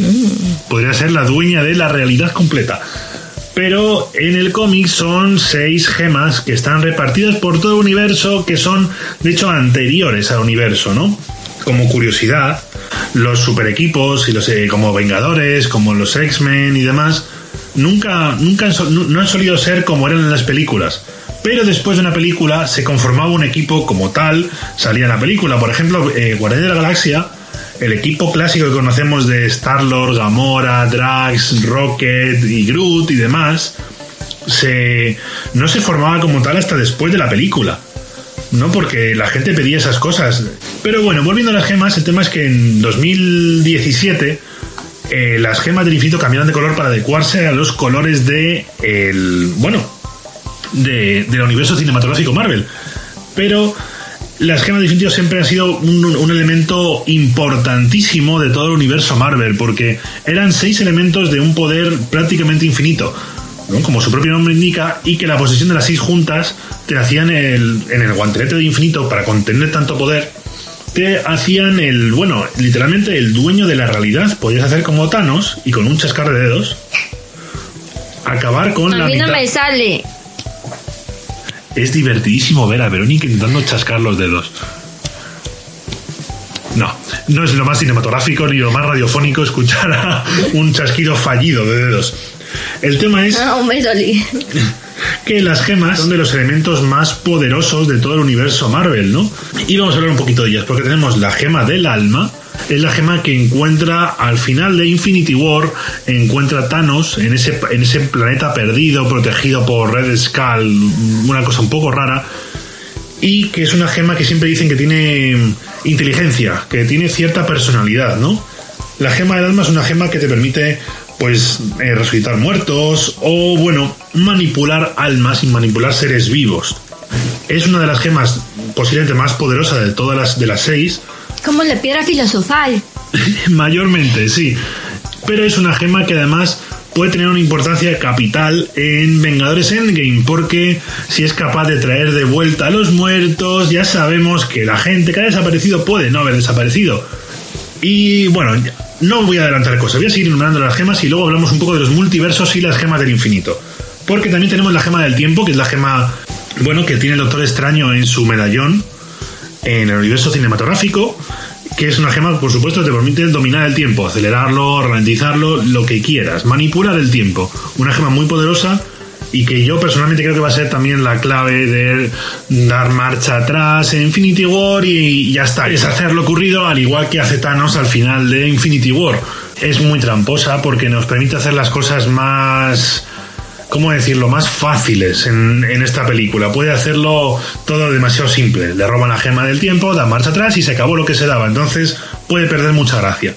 Speaker 1: podría ser la dueña de la realidad completa. Pero en el cómic son seis gemas que están repartidas por todo el universo, que son, de hecho, anteriores al universo, ¿no? como curiosidad, los super equipos y los eh, como Vengadores, como los X-Men y demás, nunca, nunca han no han solido ser como eran en las películas. Pero después de una película se conformaba un equipo como tal, salía la película. Por ejemplo, eh, Guardianes de la Galaxia, el equipo clásico que conocemos de Star-Lord, Gamora, Drax, Rocket y Groot y demás, se, no se formaba como tal hasta después de la película. No porque la gente pedía esas cosas. Pero bueno, volviendo a las gemas, el tema es que en 2017 eh, las gemas del infinito cambiaron de color para adecuarse a los colores de el bueno de, del universo cinematográfico Marvel. Pero las gemas del infinito siempre han sido un, un elemento importantísimo de todo el universo Marvel, porque eran seis elementos de un poder prácticamente infinito. ¿no? como su propio nombre indica, y que la posesión de las seis juntas te hacían el, en el guantelete de infinito para contener tanto poder, te hacían el, bueno, literalmente el dueño de la realidad. Podías hacer como Thanos y con un chascar de dedos acabar con
Speaker 2: A
Speaker 1: la
Speaker 2: mí no me sale.
Speaker 1: Es divertidísimo ver a Verónica intentando chascar los dedos. No, no es lo más cinematográfico ni lo más radiofónico escuchar a un chasquido fallido de dedos. El tema es
Speaker 2: Ah,
Speaker 1: que las gemas son de los elementos más poderosos de todo el universo Marvel, ¿no? Y vamos a hablar un poquito de ellas, porque tenemos la gema del alma, es la gema que encuentra al final de Infinity War, encuentra Thanos en ese, en ese planeta perdido, protegido por Red Skull, una cosa un poco rara, y que es una gema que siempre dicen que tiene inteligencia, que tiene cierta personalidad, ¿no? La gema del alma es una gema que te permite pues eh, resucitar muertos o bueno, manipular almas y manipular seres vivos. Es una de las gemas posiblemente más poderosas de todas las de las seis,
Speaker 2: Como la piedra filosofal. (laughs)
Speaker 1: mayormente, sí. Pero es una gema que además puede tener una importancia capital en Vengadores Endgame, porque si es capaz de traer de vuelta a los muertos, ya sabemos que la gente que ha desaparecido puede no haber desaparecido. Y bueno, no voy a adelantar cosas, voy a seguir enumerando las gemas y luego hablamos un poco de los multiversos y las gemas del infinito. Porque también tenemos la gema del tiempo, que es la gema, bueno, que tiene el Doctor Extraño en su medallón en el universo cinematográfico, que es una gema, por supuesto, te permite dominar el tiempo, acelerarlo, ralentizarlo, lo que quieras, manipular el tiempo. Una gema muy poderosa y que yo personalmente creo que va a ser también la clave de dar marcha atrás en Infinity War y ya está. Es hacer lo ocurrido al igual que hace Thanos al final de Infinity War. Es muy tramposa porque nos permite hacer las cosas más ¿cómo decirlo?, más fáciles en, esta película. Puede hacerlo todo demasiado simple. Le roban la gema del tiempo, da marcha atrás y se acabó lo que se daba. Entonces puede perder mucha gracia.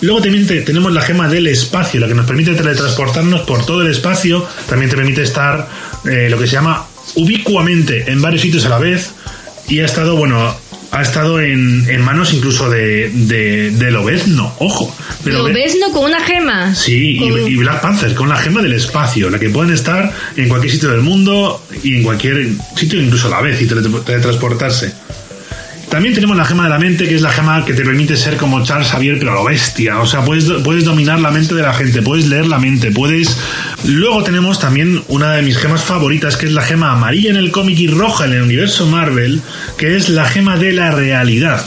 Speaker 1: Luego también te- tenemos la gema del espacio, la que nos permite teletransportarnos por todo el espacio. También te permite estar eh, lo que se llama ubicuamente en varios sitios a la vez. Y ha estado, bueno, ha estado en, en manos incluso de, de, de Lobezno, ojo. de
Speaker 2: ¿Lo
Speaker 1: Lobe-
Speaker 2: ves, no? Con una gema.
Speaker 1: Sí, y,
Speaker 2: Con-
Speaker 1: y Black Panther, con la gema del espacio, la que pueden estar en cualquier sitio del mundo y en cualquier sitio incluso a la vez y tele- teletransportarse. También tenemos la gema de la mente, que es la gema que te permite ser como Charles Xavier, pero a lo bestia. O sea, puedes, puedes dominar la mente de la gente, puedes leer la mente, puedes... Luego tenemos también una de mis gemas favoritas, que es la gema amarilla en el cómic y roja en el universo Marvel, que es la gema de la realidad.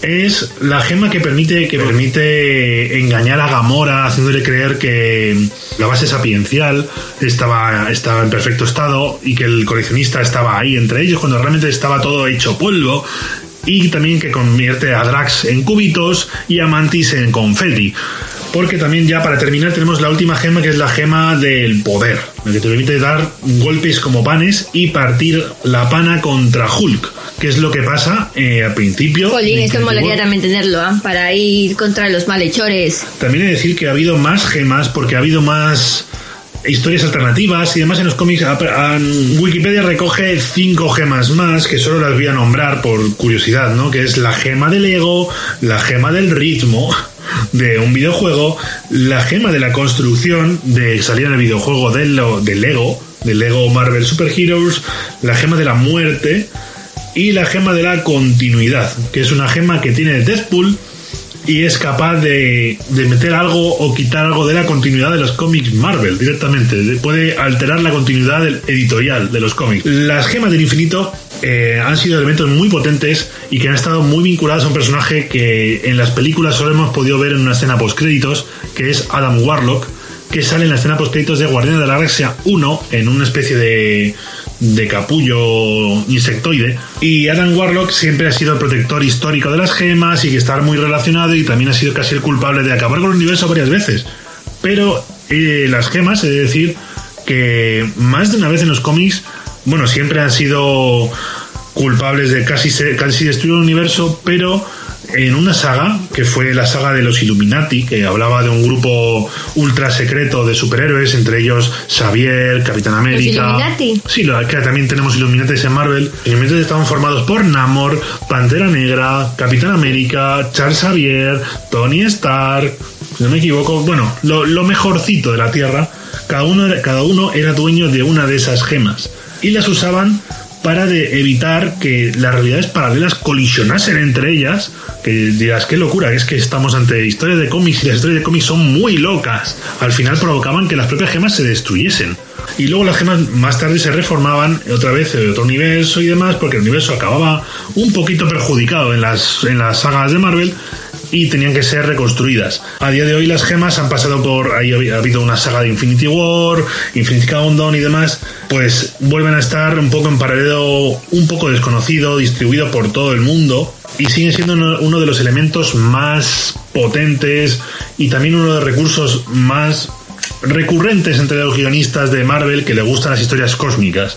Speaker 1: Es la gema que permite, que permite engañar a Gamora, haciéndole creer que la base sapiencial estaba, estaba en perfecto estado y que el coleccionista estaba ahí entre ellos, cuando realmente estaba todo hecho polvo. Y también que convierte a Drax en cubitos y a Mantis en confeti. Porque también ya para terminar tenemos la última gema que es la gema del poder, la que te permite dar golpes como panes y partir la pana contra Hulk, que es lo que pasa eh, al principio.
Speaker 2: Jolín, esto molaría también tenerlo, ¿ah? Para ir contra los malhechores.
Speaker 1: También he de decir que ha habido más gemas porque ha habido más historias alternativas y demás en los cómics. Wikipedia recoge cinco gemas más que solo las voy a nombrar por curiosidad, ¿no? Que es la gema del ego, la gema del ritmo de un videojuego, la gema de la construcción de salir en el videojuego del, del Lego, del Lego Marvel Super Heroes, la gema de la muerte y la gema de la continuidad, que es una gema que tiene Deadpool y es capaz de, de meter algo o quitar algo de la continuidad de los cómics Marvel directamente. De- Puede alterar la continuidad del editorial de los cómics. Las gemas del infinito eh, han sido elementos muy potentes y que han estado muy vinculados a un personaje que en las películas solo hemos podido ver en una escena post créditos, que es Adam Warlock, que sale en la escena post créditos de Guardianes de la Galaxia 1 en una especie de de capullo insectoide. Y Adam Warlock siempre ha sido el protector histórico de las gemas y que está muy relacionado y también ha sido casi el culpable de acabar con el universo varias veces. Pero eh, las gemas, es decir, que más de una vez en los cómics, bueno, siempre han sido culpables de casi, casi destruir el universo, pero en una saga, que fue la saga de los Illuminati, que hablaba de un grupo ultra secreto de superhéroes, entre ellos Xavier, Capitán América.
Speaker 2: ¿Los Illuminati?
Speaker 1: Sí, que también tenemos Illuminati en Marvel. Los Illuminati estaban formados por Namor, Pantera Negra, Capitán América, Charles Xavier, Tony Stark, si no me equivoco, bueno, lo, lo mejorcito de la Tierra. Cada uno, cada uno era dueño de una de esas gemas y las usaban para de evitar que las realidades paralelas colisionasen entre ellas. Que dirás, qué locura, es que estamos ante historias de cómics y las historias de cómics son muy locas. Al final provocaban que las propias gemas se destruyesen. Y luego las gemas más tarde se reformaban otra vez de otro universo y demás, porque el universo acababa un poquito perjudicado en las, en las sagas de Marvel y tenían que ser reconstruidas. A día de hoy las gemas han pasado por, ahí ha habido una saga de Infinity War, Infinity Countdown y demás, pues vuelven a estar un poco en paralelo, un poco desconocido, distribuido por todo el mundo y siguen siendo uno de los elementos más potentes y también uno de los recursos más recurrentes entre los guionistas de Marvel que le gustan las historias cósmicas.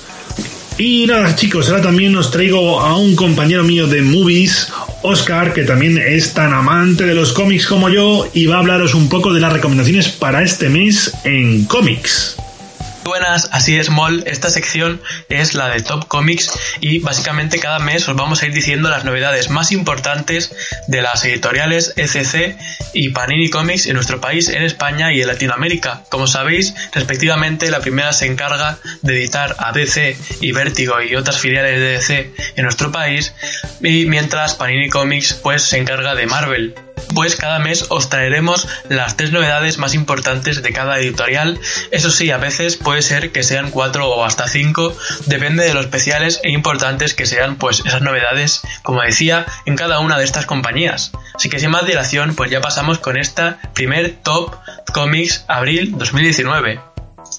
Speaker 1: Y nada, chicos, ahora también os traigo a un compañero mío de movies, Oscar, que también es tan amante de los cómics como yo, y va a hablaros un poco de las recomendaciones para este mes en cómics.
Speaker 10: Buenas, así es Mol. Esta sección es la de Top Comics y básicamente cada mes os vamos a ir diciendo las novedades más importantes de las editoriales ECC y Panini Comics en nuestro país, en España y en Latinoamérica. Como sabéis, respectivamente, la primera se encarga de editar a DC y Vértigo y otras filiales de DC en nuestro país y mientras Panini Comics pues se encarga de Marvel pues cada mes os traeremos las tres novedades más importantes de cada editorial. Eso sí, a veces puede ser que sean cuatro o hasta cinco, depende de lo especiales e importantes que sean pues esas novedades, como decía, en cada una de estas compañías. Así que sin más dilación, pues ya pasamos con esta primer Top Comics Abril 2019.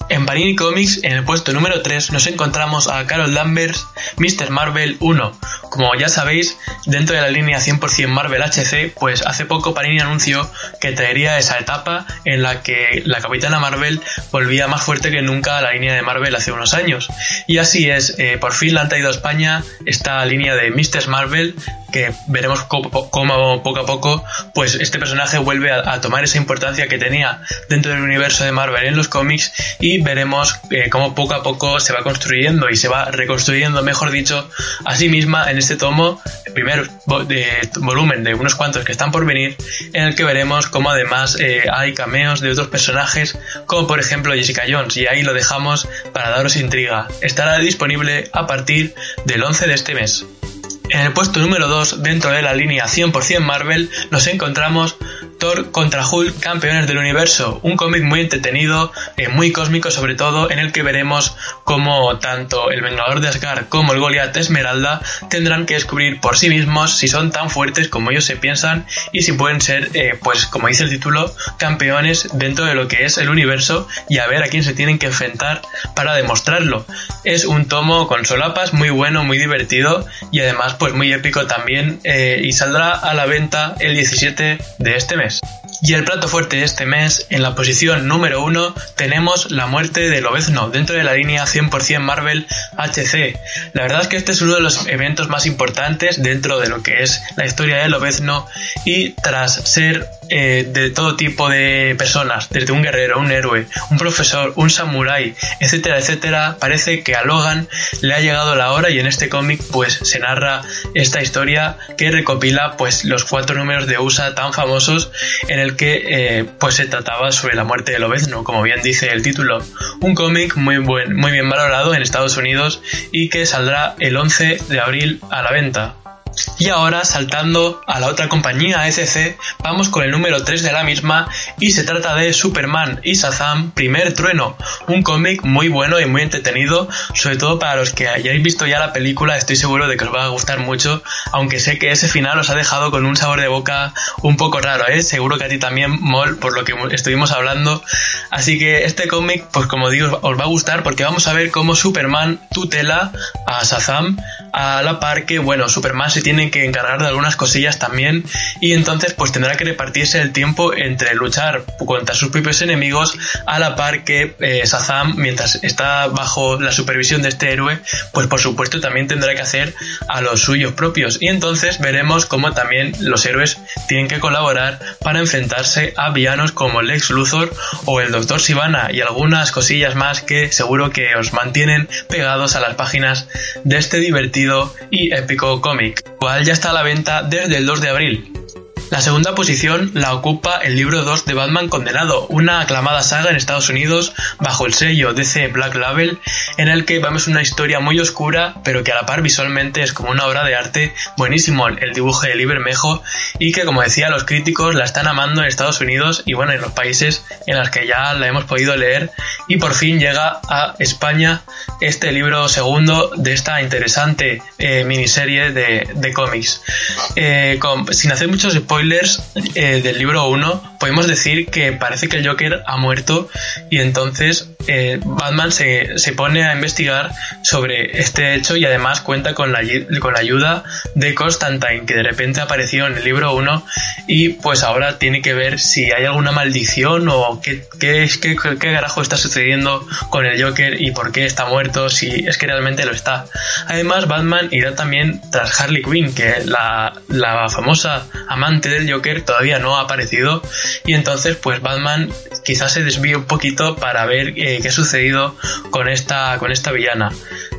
Speaker 10: En Panini Comics, en el puesto número 3, nos encontramos a Carol Danvers, Mr. Marvel 1. Como ya sabéis, dentro de la línea 100% Marvel HC, pues hace poco Panini anunció que traería esa etapa en la que la Capitana Marvel volvía más fuerte que nunca a la línea de Marvel hace unos años. Y así es, eh, por fin la han traído a España esta línea de Mr. Marvel, que veremos cómo, poco a poco pues este personaje vuelve a, tomar esa importancia que tenía dentro del universo de Marvel en los cómics y veremos eh, cómo poco a poco se va construyendo y se va reconstruyendo, mejor dicho, a sí misma en este tomo, el primer volumen de unos cuantos que están por venir, en el que veremos cómo además eh, hay cameos de otros personajes, como por ejemplo Jessica Jones, y ahí lo dejamos para daros intriga. Estará disponible a partir del 11 de este mes. En el puesto número 2, dentro de la línea 100% Marvel, nos encontramos Thor contra Hulk, campeones del universo, un cómic muy entretenido, eh, muy cósmico sobre todo, en el que veremos cómo tanto el Vengador de Asgard como el Goliath Esmeralda tendrán que descubrir por sí mismos si son tan fuertes como ellos se piensan y si pueden ser, eh, pues como dice el título, campeones dentro de lo que es el universo y a ver a quién se tienen que enfrentar para demostrarlo. Es un tomo con solapas muy bueno, muy divertido y además pues muy épico también eh, y saldrá a la venta el 17 de este mes mes. Y el plato fuerte de este mes, en la posición número 1, tenemos la muerte de Lobezno dentro de la línea 100% Marvel HC. La verdad es que este es uno de los eventos más importantes dentro de lo que es la historia de Lobezno y tras ser eh, de todo tipo de personas, desde un guerrero, un héroe, un profesor, un samurái, etcétera, etcétera, parece que a Logan le ha llegado la hora y en este cómic pues se narra esta historia que recopila pues los cuatro números de USA tan famosos en que eh, pues se trataba sobre la muerte de Lobezno, como bien dice el título. Un cómic muy, buen, muy bien valorado en Estados Unidos y que saldrá el 11 de abril a la venta. Y ahora, saltando a la otra compañía, ECC, vamos con el número 3 de la misma y se trata de Superman y Shazam, Primer Trueno, un cómic muy bueno y muy entretenido, sobre todo para los que hayáis visto ya la película, estoy seguro de que os va a gustar mucho, aunque sé que ese final os ha dejado con un sabor de boca un poco raro, ¿eh? Seguro que a ti también, Mol, por lo que estuvimos hablando. Así que este cómic, pues como digo, os va a gustar porque vamos a ver cómo Superman tutela a Shazam a la par que, bueno, Superman se tiene que encargar de algunas cosillas también y entonces pues tendrá que repartirse el tiempo entre luchar contra sus propios enemigos a la par que eh, Shazam, mientras está bajo la supervisión de este héroe, pues por supuesto también tendrá que hacer a los suyos propios. Y entonces veremos cómo también los héroes tienen que colaborar para enfrentarse a villanos como Lex Luthor o el Doctor Sivana y algunas cosillas más que seguro que os mantienen pegados a las páginas de este divertido y épico cómic, cual ya está a la venta desde el 2 de abril. La segunda posición la ocupa el libro 2 de Batman Condenado, una aclamada saga en Estados Unidos bajo el sello DC Black Label, en el que vemos una historia muy oscura, pero que a la par visualmente es como una obra de arte buenísimo el dibujo de Mejo y que como decía los críticos la están amando en Estados Unidos y bueno en los países en los que ya la hemos podido leer y por fin llega a España este libro segundo de esta interesante eh, miniserie de, cómics. Eh, sin hacer muchos spoilers eh, del libro 1, podemos decir que parece que el Joker ha muerto y entonces eh, Batman se, se, pone a investigar sobre este hecho y además cuenta con la, con la ayuda de Constantine, que de repente apareció en el libro 1 y pues ahora tiene que ver si hay alguna maldición o qué, qué, qué, qué carajo está sucediendo con el Joker y por qué está muerto, si es que realmente lo está. Además, Batman irá también tras Harley Quinn, que la, la famosa amante del Joker todavía no ha aparecido y entonces pues Batman quizás se desvíe un poquito para ver eh, qué ha sucedido con esta, con esta villana.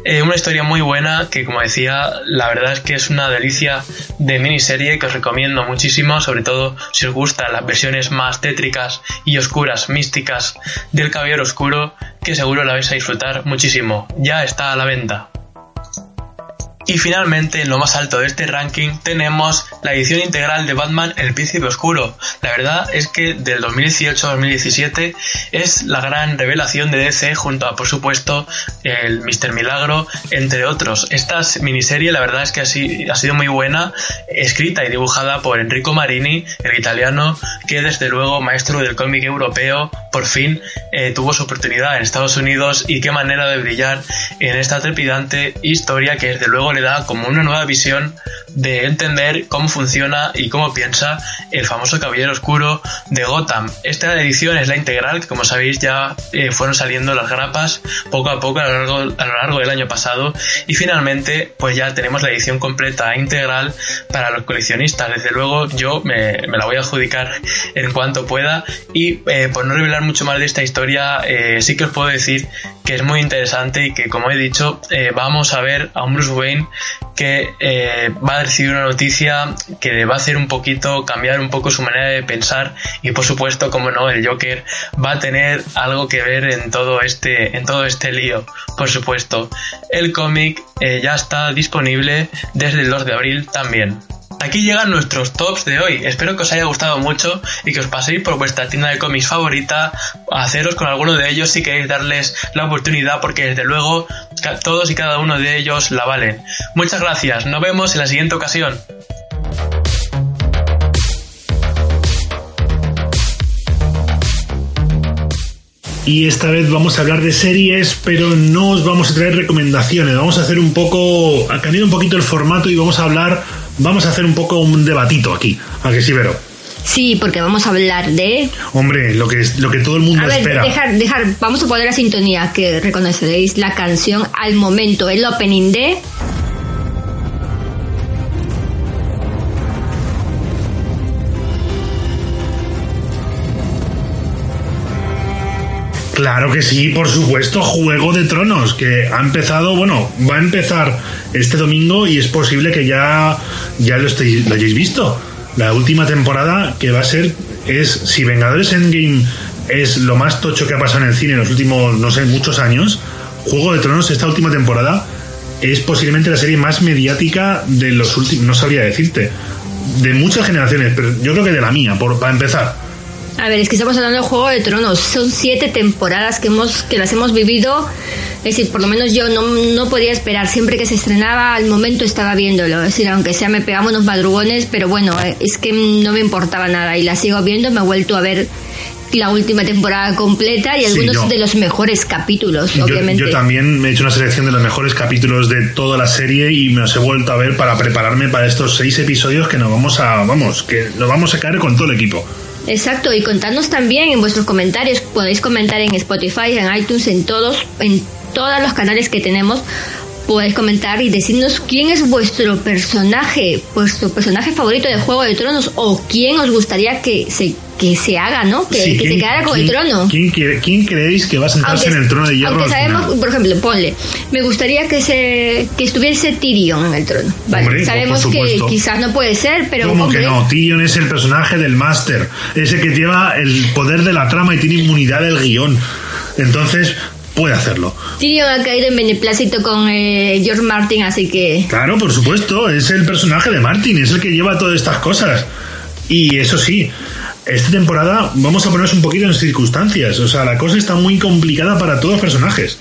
Speaker 10: Eh, una historia muy buena que como decía la verdad es que es una delicia de miniserie que os recomiendo muchísimo sobre todo si os gustan las versiones más tétricas y oscuras, místicas del Caballero Oscuro que seguro la vais a disfrutar muchísimo. Ya está a la venta. Y finalmente, en lo más alto de este ranking, tenemos la edición integral de Batman El Príncipe Oscuro. La verdad es que del 2018 a 2017 es la gran revelación de DC junto a, por supuesto, el Mr. Milagro, entre otros. Esta miniserie, la verdad es que ha sido muy buena, escrita y dibujada por Enrico Marini, el italiano, que desde luego, maestro del cómic europeo, por fin eh, tuvo su oportunidad en Estados Unidos y qué manera de brillar en esta trepidante historia que desde luego da como una nueva visión de entender cómo funciona y cómo piensa el famoso Caballero Oscuro de Gotham. Esta edición es la integral, como sabéis ya eh, fueron saliendo las grapas poco a poco a lo, largo, a lo largo del año pasado y finalmente pues ya tenemos la edición completa e integral para los coleccionistas. Desde luego yo me, la voy a adjudicar en cuanto pueda y eh, por no revelar mucho más de esta historia eh, sí que os puedo decir que es muy interesante y que como he dicho vamos a ver a un Bruce Wayne que eh, va a recibir una noticia que le va a hacer un poquito cambiar un poco su manera de pensar y por supuesto como no el Joker va a tener algo que ver en todo este en todo este lío por supuesto. El cómic eh, ya está disponible desde el 2 de abril también Aquí llegan nuestros tops de hoy. Espero que os haya gustado mucho y que os paséis por vuestra tienda de cómics favorita a haceros con alguno de ellos si queréis darles la oportunidad porque desde luego todos y cada uno de ellos la valen. Muchas gracias, nos vemos en la siguiente ocasión.
Speaker 1: Y esta vez vamos a hablar de series, pero no os vamos a traer recomendaciones. Vamos a hacer un poco, a cambiar un poquito el formato y vamos a hablar vamos a hacer un poco un debatito aquí. ¿A que sí, Vero?
Speaker 2: Sí, porque vamos a hablar de...
Speaker 1: Hombre, lo que, lo que todo el mundo
Speaker 2: a ver,
Speaker 1: espera.
Speaker 2: Dejar, dejar, vamos a poner la sintonía que reconoceréis la canción al momento, el opening de...
Speaker 1: Claro que sí, por supuesto, Juego de Tronos, que ha empezado, bueno, va a empezar este domingo y es posible que ya, ya lo, estéis, lo hayáis visto. La última temporada que va a ser es, si Vengadores Endgame es lo más tocho que ha pasado en el cine en los últimos, no sé, muchos años, Juego de Tronos, esta última temporada, es posiblemente la serie más mediática de los últimos, no sabría decirte, de muchas generaciones, pero yo creo que de la mía, por, para empezar.
Speaker 2: A ver, es que estamos hablando de Juego de Tronos. Son siete temporadas que hemos que las hemos vivido. Es decir, por lo menos yo no, no podía esperar. Siempre que se estrenaba, al momento estaba viéndolo. Es decir, aunque sea me pegaba unos madrugones, pero bueno, es que no me importaba nada. Y la sigo viendo. Me he vuelto a ver la última temporada completa y
Speaker 1: Sí,
Speaker 2: algunos
Speaker 1: yo.
Speaker 2: de los mejores capítulos,
Speaker 1: Yo,
Speaker 2: obviamente.
Speaker 1: yo también me he hecho una selección de los mejores capítulos de toda la serie y me los he vuelto a ver para prepararme para estos seis episodios que nos vamos a, vamos, que nos vamos a caer con todo el equipo.
Speaker 2: Exacto, y contadnos también en vuestros comentarios, podéis comentar en Spotify, en iTunes, en todos, en todos los canales que tenemos, podéis comentar y decirnos quién es vuestro personaje, vuestro personaje favorito de Juego de Tronos o quién os gustaría que se que se haga, ¿no? Que,
Speaker 1: Sí,
Speaker 2: que se
Speaker 1: ¿quién-
Speaker 2: quedara con el trono.
Speaker 1: ¿quién, quién creéis que va a sentarse
Speaker 2: Aunque-
Speaker 1: en el trono de hierro
Speaker 2: Aunque sabemos,
Speaker 1: final?
Speaker 2: por ejemplo, ponle, me gustaría que se que estuviese Tyrion en el trono. Vale,
Speaker 1: Hombre,
Speaker 2: sabemos que quizás no puede ser, pero
Speaker 1: ¿Cómo
Speaker 2: hombre,
Speaker 1: que no? Tyrion es el personaje del máster, ese que lleva el poder de la trama y tiene inmunidad del guion. Entonces, puede hacerlo.
Speaker 2: Tyrion ha caído en beneplácito con eh, George Martin, así que
Speaker 1: Claro, por supuesto, es el personaje de Martin, es el que lleva todas estas cosas. Y eso sí, esta temporada vamos a ponernos un poquito en circunstancias. O sea, la cosa está muy complicada para todos los personajes.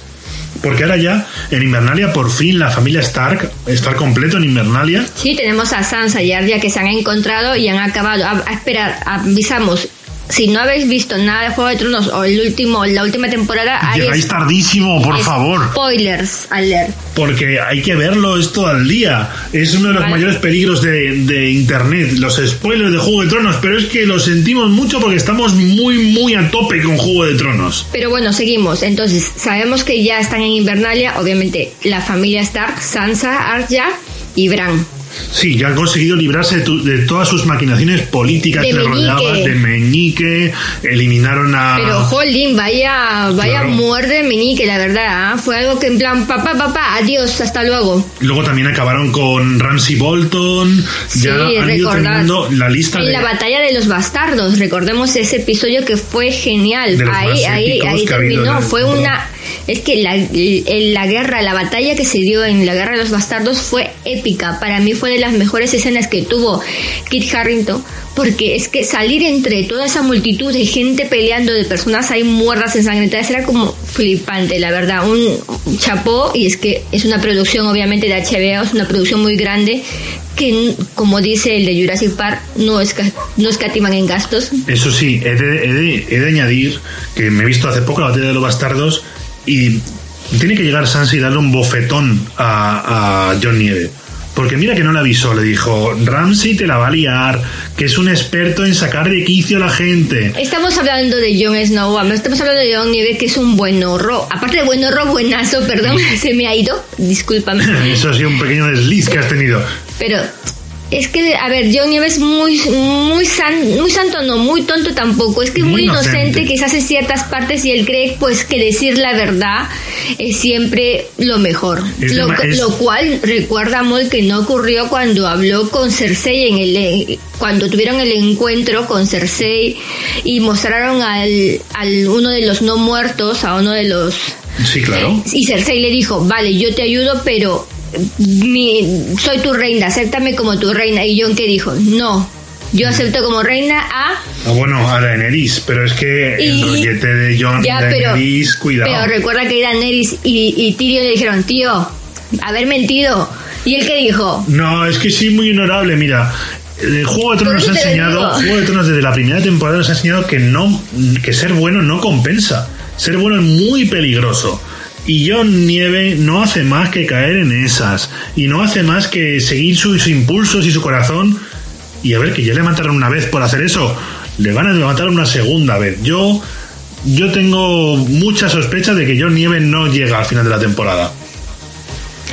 Speaker 1: Porque ahora ya, en Invernalia, por fin la familia Stark, Stark completo en Invernalia,
Speaker 2: Sí, tenemos a Sansa y Arya que se han encontrado y han acabado. A, a esperar, avisamos. Si no habéis visto nada de Juego de Tronos o el último, la última temporada,
Speaker 1: llegáis
Speaker 2: es-
Speaker 1: tardísimo, por favor.
Speaker 2: Spoilers alert.
Speaker 1: Porque hay que verlo esto al día. Es uno de los
Speaker 2: Vale.
Speaker 1: mayores peligros de, de Internet, los spoilers de Juego de Tronos. Pero es que lo sentimos mucho porque estamos muy, muy a tope con Juego de Tronos.
Speaker 2: Pero bueno, seguimos. Entonces, sabemos que ya están en Invernalia, obviamente, la familia Stark, Sansa, Arya y Bran.
Speaker 1: Sí, ya han conseguido librarse de, tu- de todas sus maquinaciones políticas
Speaker 2: De
Speaker 1: que le
Speaker 2: Meñique.
Speaker 1: rodeaban, de Meñique, eliminaron a...
Speaker 2: Pero jolín, vaya, vaya
Speaker 1: Claro.
Speaker 2: muerte de Menique, la verdad. ¿ah? Fue algo que en plan, papá, papá, adiós, hasta luego.
Speaker 1: Luego también acabaron con Ramsey Bolton,
Speaker 2: Sí,
Speaker 1: ya han ido terminando la lista
Speaker 2: En
Speaker 1: de...
Speaker 2: la batalla de los bastardos, recordemos ese episodio que fue genial. Ahí, ahí, ahí
Speaker 1: ha
Speaker 2: terminó.
Speaker 1: el-
Speaker 2: Fue una. Es que la, la guerra, la batalla que se dio en la guerra de los bastardos fue épica. Para mí fue de las mejores escenas que tuvo Kit Harrington. Porque es que salir entre toda esa multitud de gente peleando, de personas ahí muertas, ensangrentadas, era como flipante, la verdad. Un, chapó, y es que es una producción obviamente de HBO, es una producción muy grande que, como dice el de Jurassic Park, no, esca- no escatiman en gastos.
Speaker 1: Eso sí, he de, he de- he de añadir que me he visto hace poco la batalla de los bastardos y tiene que llegar Sansa y darle un bofetón a, a John Nieve. Porque mira que no le avisó, le dijo, Ramsey te la va a liar, que es un experto en sacar de quicio a la gente.
Speaker 2: Estamos hablando de Jon Snow, estamos hablando de Jon Nieve, que es un buen horror. Aparte de buen horror, buenazo, perdón, (laughs) se me ha ido, discúlpame.
Speaker 1: Eso ha sido un pequeño desliz que has tenido.
Speaker 2: Pero es que, a ver, John Nieve es muy, muy, san- muy santo, no, muy tonto tampoco. Es que es muy,
Speaker 1: Muy
Speaker 2: inocente,
Speaker 1: inocente.
Speaker 2: quizás en ciertas partes, y él cree pues que decir la verdad es siempre lo mejor.
Speaker 1: Es
Speaker 2: lo,
Speaker 1: es-
Speaker 2: lo cual recuerda Mol que no ocurrió cuando habló con Cersei en el cuando tuvieron el encuentro con Cersei y mostraron al, al uno de los no muertos, a uno de los
Speaker 1: Sí, claro.
Speaker 2: y Cersei le dijo, vale, yo te ayudo, pero mi, soy tu reina, acéptame como tu reina. Y Jon que dijo, no, yo acepto como reina a...
Speaker 1: Ah, bueno, a Daenerys, pero es que el rollete de John
Speaker 2: Ya, pero,
Speaker 1: Daenerys, cuidado.
Speaker 2: pero recuerda que Daenerys y, y Tyrion le dijeron, tío, haber mentido. Y él que dijo,
Speaker 1: No, es que sí, muy honorable. Mira, el Juego de Tronos nos ha enseñado. Juego de Tronos desde la primera temporada nos ha enseñado que no, que ser bueno no compensa. Ser bueno es muy peligroso. Y John Nieve no hace más que caer en esas. Y no hace más que seguir sus impulsos y su corazón. Y a ver, que ya le mataron una vez por hacer eso. Le van a matar una segunda vez. Yo, yo tengo mucha sospecha de que John Nieve no llega al final de la temporada.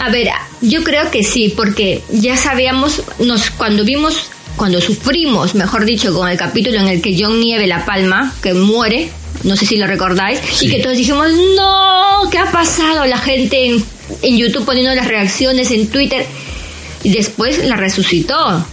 Speaker 2: A ver, yo creo que sí, porque ya sabíamos, nos cuando vimos, cuando sufrimos, mejor dicho, con el capítulo en el que John Nieve la palma, que muere, no sé si lo recordáis,
Speaker 1: Sí.
Speaker 2: y que todos dijimos, no, ¿qué ha pasado? La gente en, en YouTube poniendo las reacciones, en Twitter, y después la resucitó.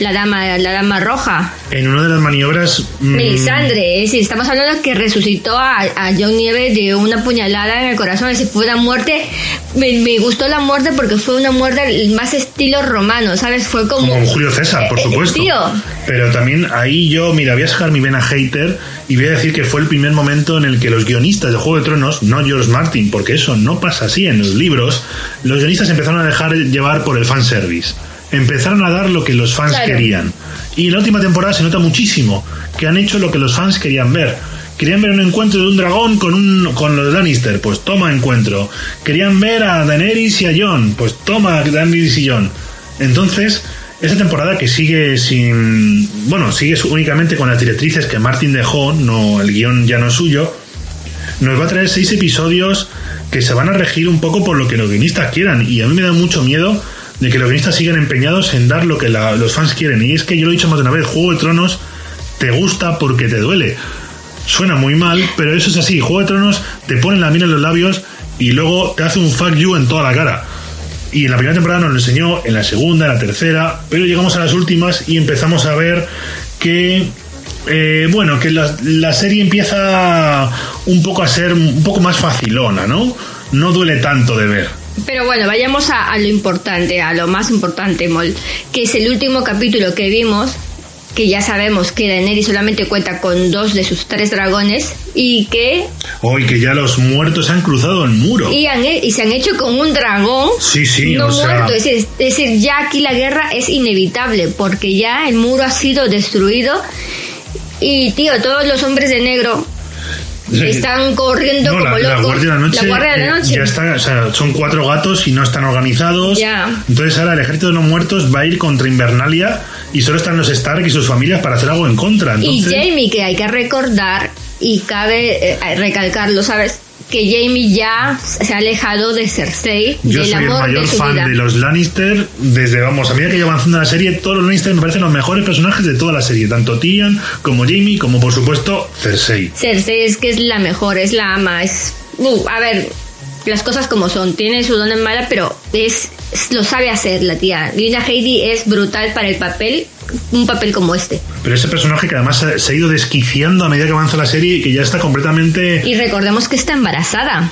Speaker 2: La dama, la dama roja.
Speaker 1: En una de las maniobras... mm,
Speaker 2: Melisandre, es decir, estamos hablando que resucitó a, a John Nieve de una puñalada en el corazón, es decir, fue una muerte, me, me gustó la muerte porque fue una muerte más estilo romano, ¿sabes? Fue como...
Speaker 1: Como Julio César, por
Speaker 2: Eh, eh,
Speaker 1: supuesto.
Speaker 2: tío.
Speaker 1: Pero también ahí yo, mira, voy a sacar mi vena hater y voy a decir que fue el primer momento en el que los guionistas de Juego de Tronos, no George Martin, porque eso no pasa así en los libros, los guionistas empezaron a dejar llevar por el fanservice. Empezaron a dar lo que los fans
Speaker 2: Claro.
Speaker 1: querían. Y en la última temporada se nota muchísimo que han hecho lo que los fans querían ver. Querían ver un encuentro de un dragón con un con los Lannister, pues toma encuentro. Querían ver a Daenerys y a Jon, pues toma Daenerys y Jon. Entonces, esa temporada que sigue sin. Bueno, sigue únicamente con las directrices que Martin dejó, no, el guion ya no es suyo. Nos va a traer seis episodios que se van a regir un poco por lo que los guionistas quieran. Y a mí me da mucho miedo de que los guionistas sigan empeñados en dar lo que los fans quieren. Y es que yo lo he dicho más de una vez: Juego de Tronos te gusta porque te duele. Suena muy mal, pero eso es así. Juego de Tronos te pone la mina en los labios y luego te hace un fuck you en toda la cara. Y en la primera temporada nos lo enseñó, en la segunda, en la tercera, pero llegamos a las últimas y empezamos a ver que, eh, bueno, que la serie empieza un poco a ser un poco más facilona, ¿no? No duele tanto de ver.
Speaker 2: Pero bueno, vayamos a, a lo importante, a lo más importante, Mol, que es el último capítulo que vimos, que ya sabemos que Daenerys solamente cuenta con dos de sus tres dragones y que
Speaker 1: Hoy que ya los muertos han cruzado el muro.
Speaker 2: y, han- y se han hecho con un dragón
Speaker 1: Sí, sí,
Speaker 2: no
Speaker 1: o sea-
Speaker 2: muerto. Es decir, es decir, ya aquí la guerra es inevitable porque ya el muro ha sido destruido y, tío, todos los hombres de negro están corriendo
Speaker 1: No,
Speaker 2: como
Speaker 1: la, la
Speaker 2: locos.
Speaker 1: Guardia de la Noche,
Speaker 2: La Guardia de la
Speaker 1: eh,
Speaker 2: Noche.
Speaker 1: ya está, o sea, son cuatro gatos y no están organizados.
Speaker 2: Ya.
Speaker 1: Entonces ahora el ejército de los muertos va a ir contra Invernalia y solo están los Stark y sus familias para hacer algo en contra.
Speaker 2: Y Jamie, que hay que recordar y cabe eh, recalcarlo, ¿sabes? Que Jamie ya se ha alejado de Cersei,
Speaker 1: yo
Speaker 2: del
Speaker 1: soy el
Speaker 2: amor
Speaker 1: mayor fan
Speaker 2: vida.
Speaker 1: de los Lannister desde, vamos, a medida que iba avanzando la serie, todos los Lannister me parecen los mejores personajes de toda la serie, tanto Tyrion como Jamie, como por supuesto Cersei.
Speaker 2: Cersei es que es la mejor, es la ama, es... uh, a ver, las cosas como son, tiene su don en mala, pero es, es- lo sabe hacer la tía. Lina Heidi es brutal para el papel, un papel como este.
Speaker 1: Pero ese personaje que además se, ha ido desquiciando a medida que avanza la serie y que ya está completamente...
Speaker 2: Y recordemos que está embarazada.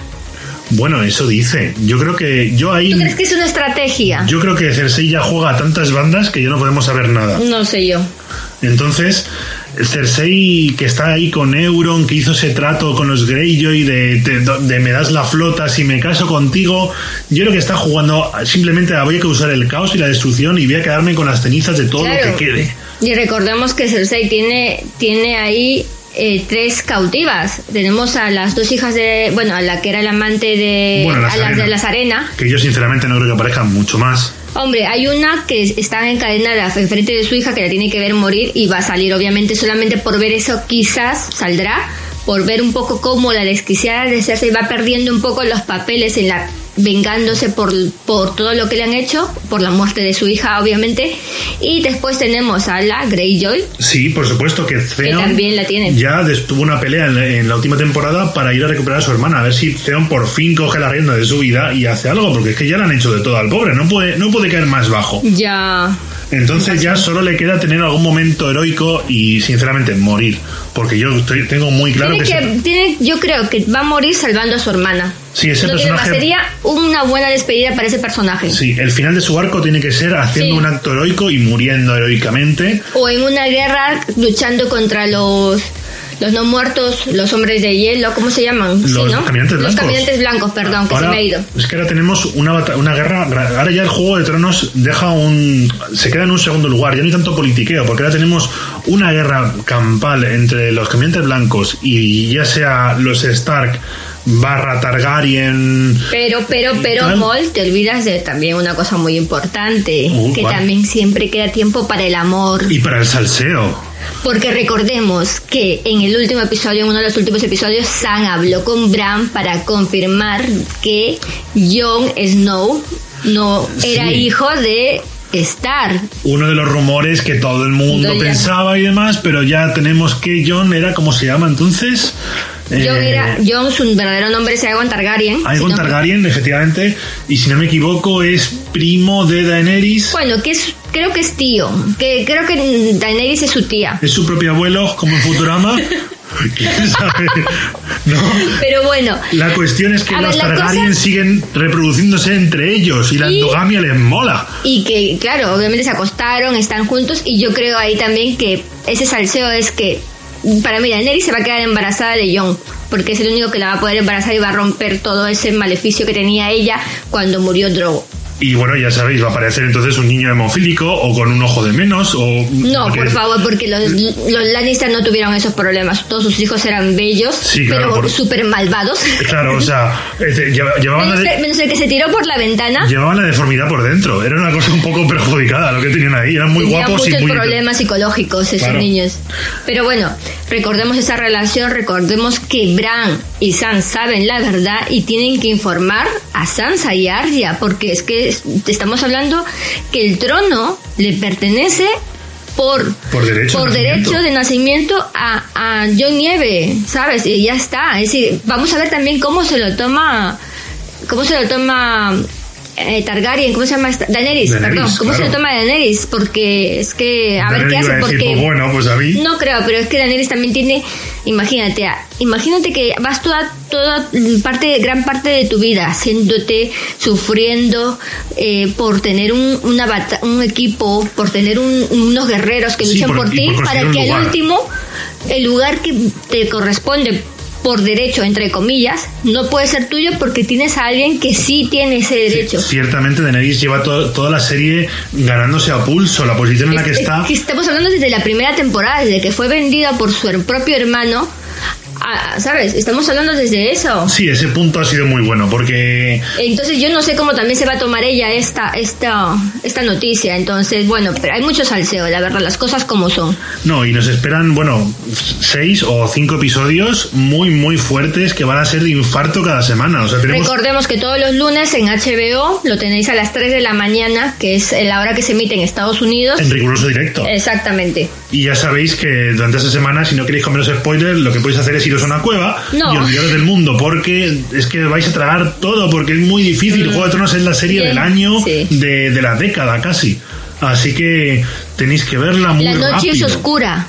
Speaker 1: Bueno, eso dice. Yo creo que yo ahí...
Speaker 2: ¿Tú crees que es una estrategia?
Speaker 1: Yo creo que Cersei ya juega a tantas bandas que ya no podemos saber nada.
Speaker 2: No sé yo.
Speaker 1: Entonces, Cersei que está ahí con Euron, que hizo ese trato con los Greyjoy de, de, de me das la flota si me caso contigo, yo creo que está jugando simplemente a voy a causar el caos y la destrucción y voy a quedarme con las cenizas de todo
Speaker 2: Claro.
Speaker 1: lo que quede.
Speaker 2: Y recordemos que Cersei tiene, tiene ahí eh, tres cautivas. Tenemos a las dos hijas de, bueno, a la que era el amante de,
Speaker 1: Bueno, las
Speaker 2: a las
Speaker 1: Arena.
Speaker 2: de las Arena.
Speaker 1: Que yo sinceramente no creo que aparezcan mucho más.
Speaker 2: Hombre, hay una que está encadenada enfrente de su hija que la tiene que ver morir y va a salir, obviamente, solamente por ver eso quizás saldrá, por ver un poco cómo la desquiciada de Cersei va perdiendo un poco los papeles en la vengándose por, por todo lo que le han hecho, por la muerte de su hija, obviamente. Y después tenemos a la Greyjoy,
Speaker 1: Sí, por supuesto que Theon
Speaker 2: también la tienen.
Speaker 1: ya tuvo una pelea en la, en la última temporada para ir a recuperar a su hermana, a ver si Theon por fin coge la rienda de su vida y hace algo, porque es que ya le han hecho de todo al pobre, no puede, no puede caer más bajo.
Speaker 2: ya
Speaker 1: Entonces ya solo le queda tener algún momento heroico y sinceramente morir, porque yo estoy- tengo muy claro
Speaker 2: tiene
Speaker 1: que,
Speaker 2: tiene, yo creo que va a morir salvando a su hermana.
Speaker 1: Sí, ese personaje-
Speaker 2: sería una buena despedida para ese personaje.
Speaker 1: sí, el final de su arco tiene que ser haciendo
Speaker 2: Sí.
Speaker 1: un acto heroico y muriendo heroicamente.
Speaker 2: O en una guerra luchando contra los los no muertos, los hombres de hielo, ¿cómo se llaman? Sí,
Speaker 1: Los
Speaker 2: ¿no?
Speaker 1: caminantes
Speaker 2: Los
Speaker 1: blancos.
Speaker 2: caminantes blancos, perdón, que
Speaker 1: Ahora,
Speaker 2: se me ha ido.
Speaker 1: Es que ahora tenemos una, una guerra. Ahora ya el Juego de Tronos deja un. Se queda en un segundo lugar. Ya no hay tanto politiqueo, porque ahora tenemos una guerra campal entre los caminantes blancos y ya sea los Stark barra Targaryen.
Speaker 2: Pero, pero, pero. Mol, te olvidas de también una cosa muy importante,
Speaker 1: Uh,
Speaker 2: que
Speaker 1: ¿cuál?
Speaker 2: también siempre queda tiempo para el amor.
Speaker 1: Y para el salseo.
Speaker 2: Porque recordemos que en el último episodio, en uno de los últimos episodios, Sam habló con Bran para confirmar que Jon Snow no era
Speaker 1: Sí.
Speaker 2: hijo de Stark.
Speaker 1: Uno de los rumores que todo el mundo pensaba y demás, pero ya tenemos que John era como se llama entonces.
Speaker 2: Jon
Speaker 1: Eh,
Speaker 2: era, Jon, su verdadero nombre es Aegon Targaryen.
Speaker 1: Aegon
Speaker 2: si no-
Speaker 1: Targaryen, efectivamente, y si no me equivoco es primo de Daenerys.
Speaker 2: Bueno, que es creo que es tío, que creo que Daenerys es su tía.
Speaker 1: Es su propio abuelo, como en Futurama. (laughs) (laughs) ¿No?
Speaker 2: Pero bueno.
Speaker 1: La cuestión es que
Speaker 2: A ver,
Speaker 1: los
Speaker 2: la
Speaker 1: Targaryen
Speaker 2: cosa-
Speaker 1: siguen reproduciéndose entre ellos y la endogamia les mola.
Speaker 2: Y que, claro, obviamente se acostaron, están juntos, y yo creo ahí también que ese salseo es que, para mí, Daenerys se va a quedar embarazada de Jon, porque es el único que la va a poder embarazar y va a romper todo ese maleficio que tenía ella cuando murió Drogo.
Speaker 1: Y bueno, ya sabéis, va a aparecer entonces un niño hemofílico o con un ojo de menos o...
Speaker 2: No,
Speaker 1: porque-
Speaker 2: por favor, porque los, los Lannister no tuvieron esos problemas. Todos sus hijos eran bellos,
Speaker 1: Sí, claro,
Speaker 2: pero
Speaker 1: por-
Speaker 2: súper malvados.
Speaker 1: Claro, o sea, este, lleva- llevaban, la
Speaker 2: Menos,
Speaker 1: de-
Speaker 2: menos el que se tiró por la ventana.
Speaker 1: llevaban la deformidad por dentro. Era una cosa un poco perjudicada lo que tenían ahí. Eran muy
Speaker 2: Tenían
Speaker 1: guapos y muy...
Speaker 2: problemas psicológicos esos
Speaker 1: Claro.
Speaker 2: niños. Pero bueno, recordemos esa relación, recordemos que Bran y Sansa saben la verdad y tienen que informar a Sansa y Arya, porque es que es- estamos hablando que el trono le pertenece por,
Speaker 1: Por derecho de
Speaker 2: derecho
Speaker 1: nacimiento.
Speaker 2: de nacimiento a, a Jon Nieve, ¿sabes? Y ya está. Es decir, vamos a ver también cómo se lo toma, cómo se lo toma eh, Targaryen, ¿cómo se llama? Daenerys,
Speaker 1: Daenerys,
Speaker 2: perdón. ¿Cómo se lo toma Daenerys? Porque es que, a ver qué hace,
Speaker 1: decir,
Speaker 2: porque...
Speaker 1: pues bueno, pues a mí...
Speaker 2: No creo, pero es que Daenerys también tiene, imagínate, ah, imagínate que vas toda, toda parte, gran parte de tu vida haciéndote, sufriendo eh, por tener un, una bata- un equipo, por tener un- unos guerreros que
Speaker 1: Sí,
Speaker 2: luchan
Speaker 1: por-
Speaker 2: ti,
Speaker 1: por
Speaker 2: para que al último, el lugar que te corresponde por derecho, entre comillas, no puede ser tuyo porque tienes a alguien que sí tiene ese derecho.
Speaker 1: Ciertamente Daenerys lleva to- toda la serie ganándose a pulso la posición en la que
Speaker 2: Es- es
Speaker 1: está.
Speaker 2: que estamos hablando desde la primera temporada, desde que fue vendida por su propio hermano. A- ¿Sabes? Estamos hablando desde eso.
Speaker 1: Sí, ese punto ha sido muy bueno porque
Speaker 2: Entonces yo no sé cómo también se va a tomar ella esta, esta, esta noticia. Entonces, bueno, pero hay mucho salseo, la verdad, las cosas como son.
Speaker 1: no, y nos esperan, bueno, seis o cinco episodios muy, muy fuertes que van a ser de infarto cada semana. O sea, tenemos
Speaker 2: Recordemos que todos los lunes en HBO lo tenéis a las 3 de la mañana, que es la hora que se emite en Estados Unidos.
Speaker 1: en riguroso directo.
Speaker 2: Exactamente.
Speaker 1: Y ya sabéis que durante esa semana, si no queréis comeros spoilers, lo que podéis hacer es iros a una cueva
Speaker 2: No.
Speaker 1: y olvidaros del mundo, porque es que vais a tragar todo, porque es muy difícil. Juego de Tronos es la serie
Speaker 2: Bien,
Speaker 1: del año,
Speaker 2: sí.
Speaker 1: de, de la década casi. Así que tenéis que verla muy
Speaker 2: La noche es oscura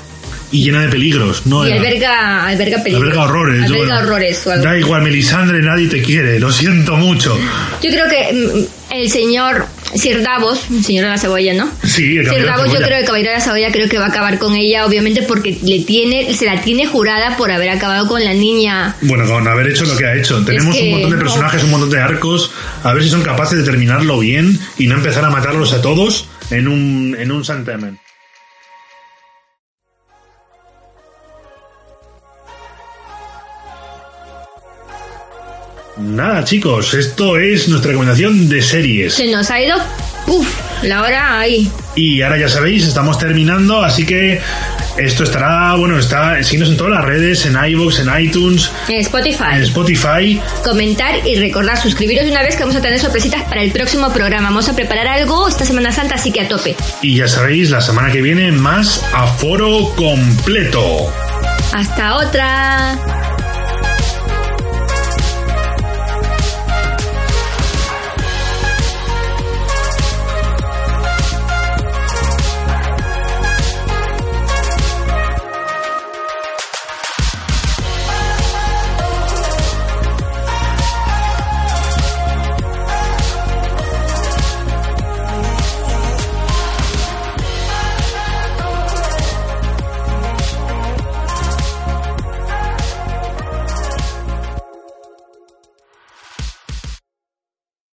Speaker 1: y llena de peligros. No
Speaker 2: y
Speaker 1: era-
Speaker 2: alberga, alberga peligro.
Speaker 1: Alberga horrores.
Speaker 2: Alberga
Speaker 1: bueno.
Speaker 2: horrores o algo.
Speaker 1: Da igual, Melisandre, nadie te quiere, lo siento mucho.
Speaker 2: Yo creo que mm, el señor Sir Davos, el señor de la cebolla, ¿no?
Speaker 1: Sí, el
Speaker 2: Sir Davos, yo creo que el caballero de la cebolla creo que va a acabar con ella, obviamente porque le tiene, se la tiene jurada por haber acabado con la niña.
Speaker 1: Bueno, con haber hecho lo que ha hecho. Tenemos
Speaker 2: que-
Speaker 1: un montón de personajes, un montón de arcos. A ver si son capaces de terminarlo bien y no empezar a matarlos a todos en un, en un santamen. Nada, chicos, esto es nuestra recomendación de series.
Speaker 2: Se nos ha ido, uff, la hora ahí.
Speaker 1: Y ahora ya sabéis, estamos terminando, así que esto estará, bueno, está, síguenos en todas las redes, en iVoox, en iTunes,
Speaker 2: En Spotify.
Speaker 1: en Spotify.
Speaker 2: Comentar y recordar, suscribiros una vez que vamos a tener sorpresitas para el próximo programa. Vamos a preparar algo esta Semana Santa, así que a tope.
Speaker 1: Y ya sabéis, la semana que viene más aforo completo.
Speaker 2: Hasta otra.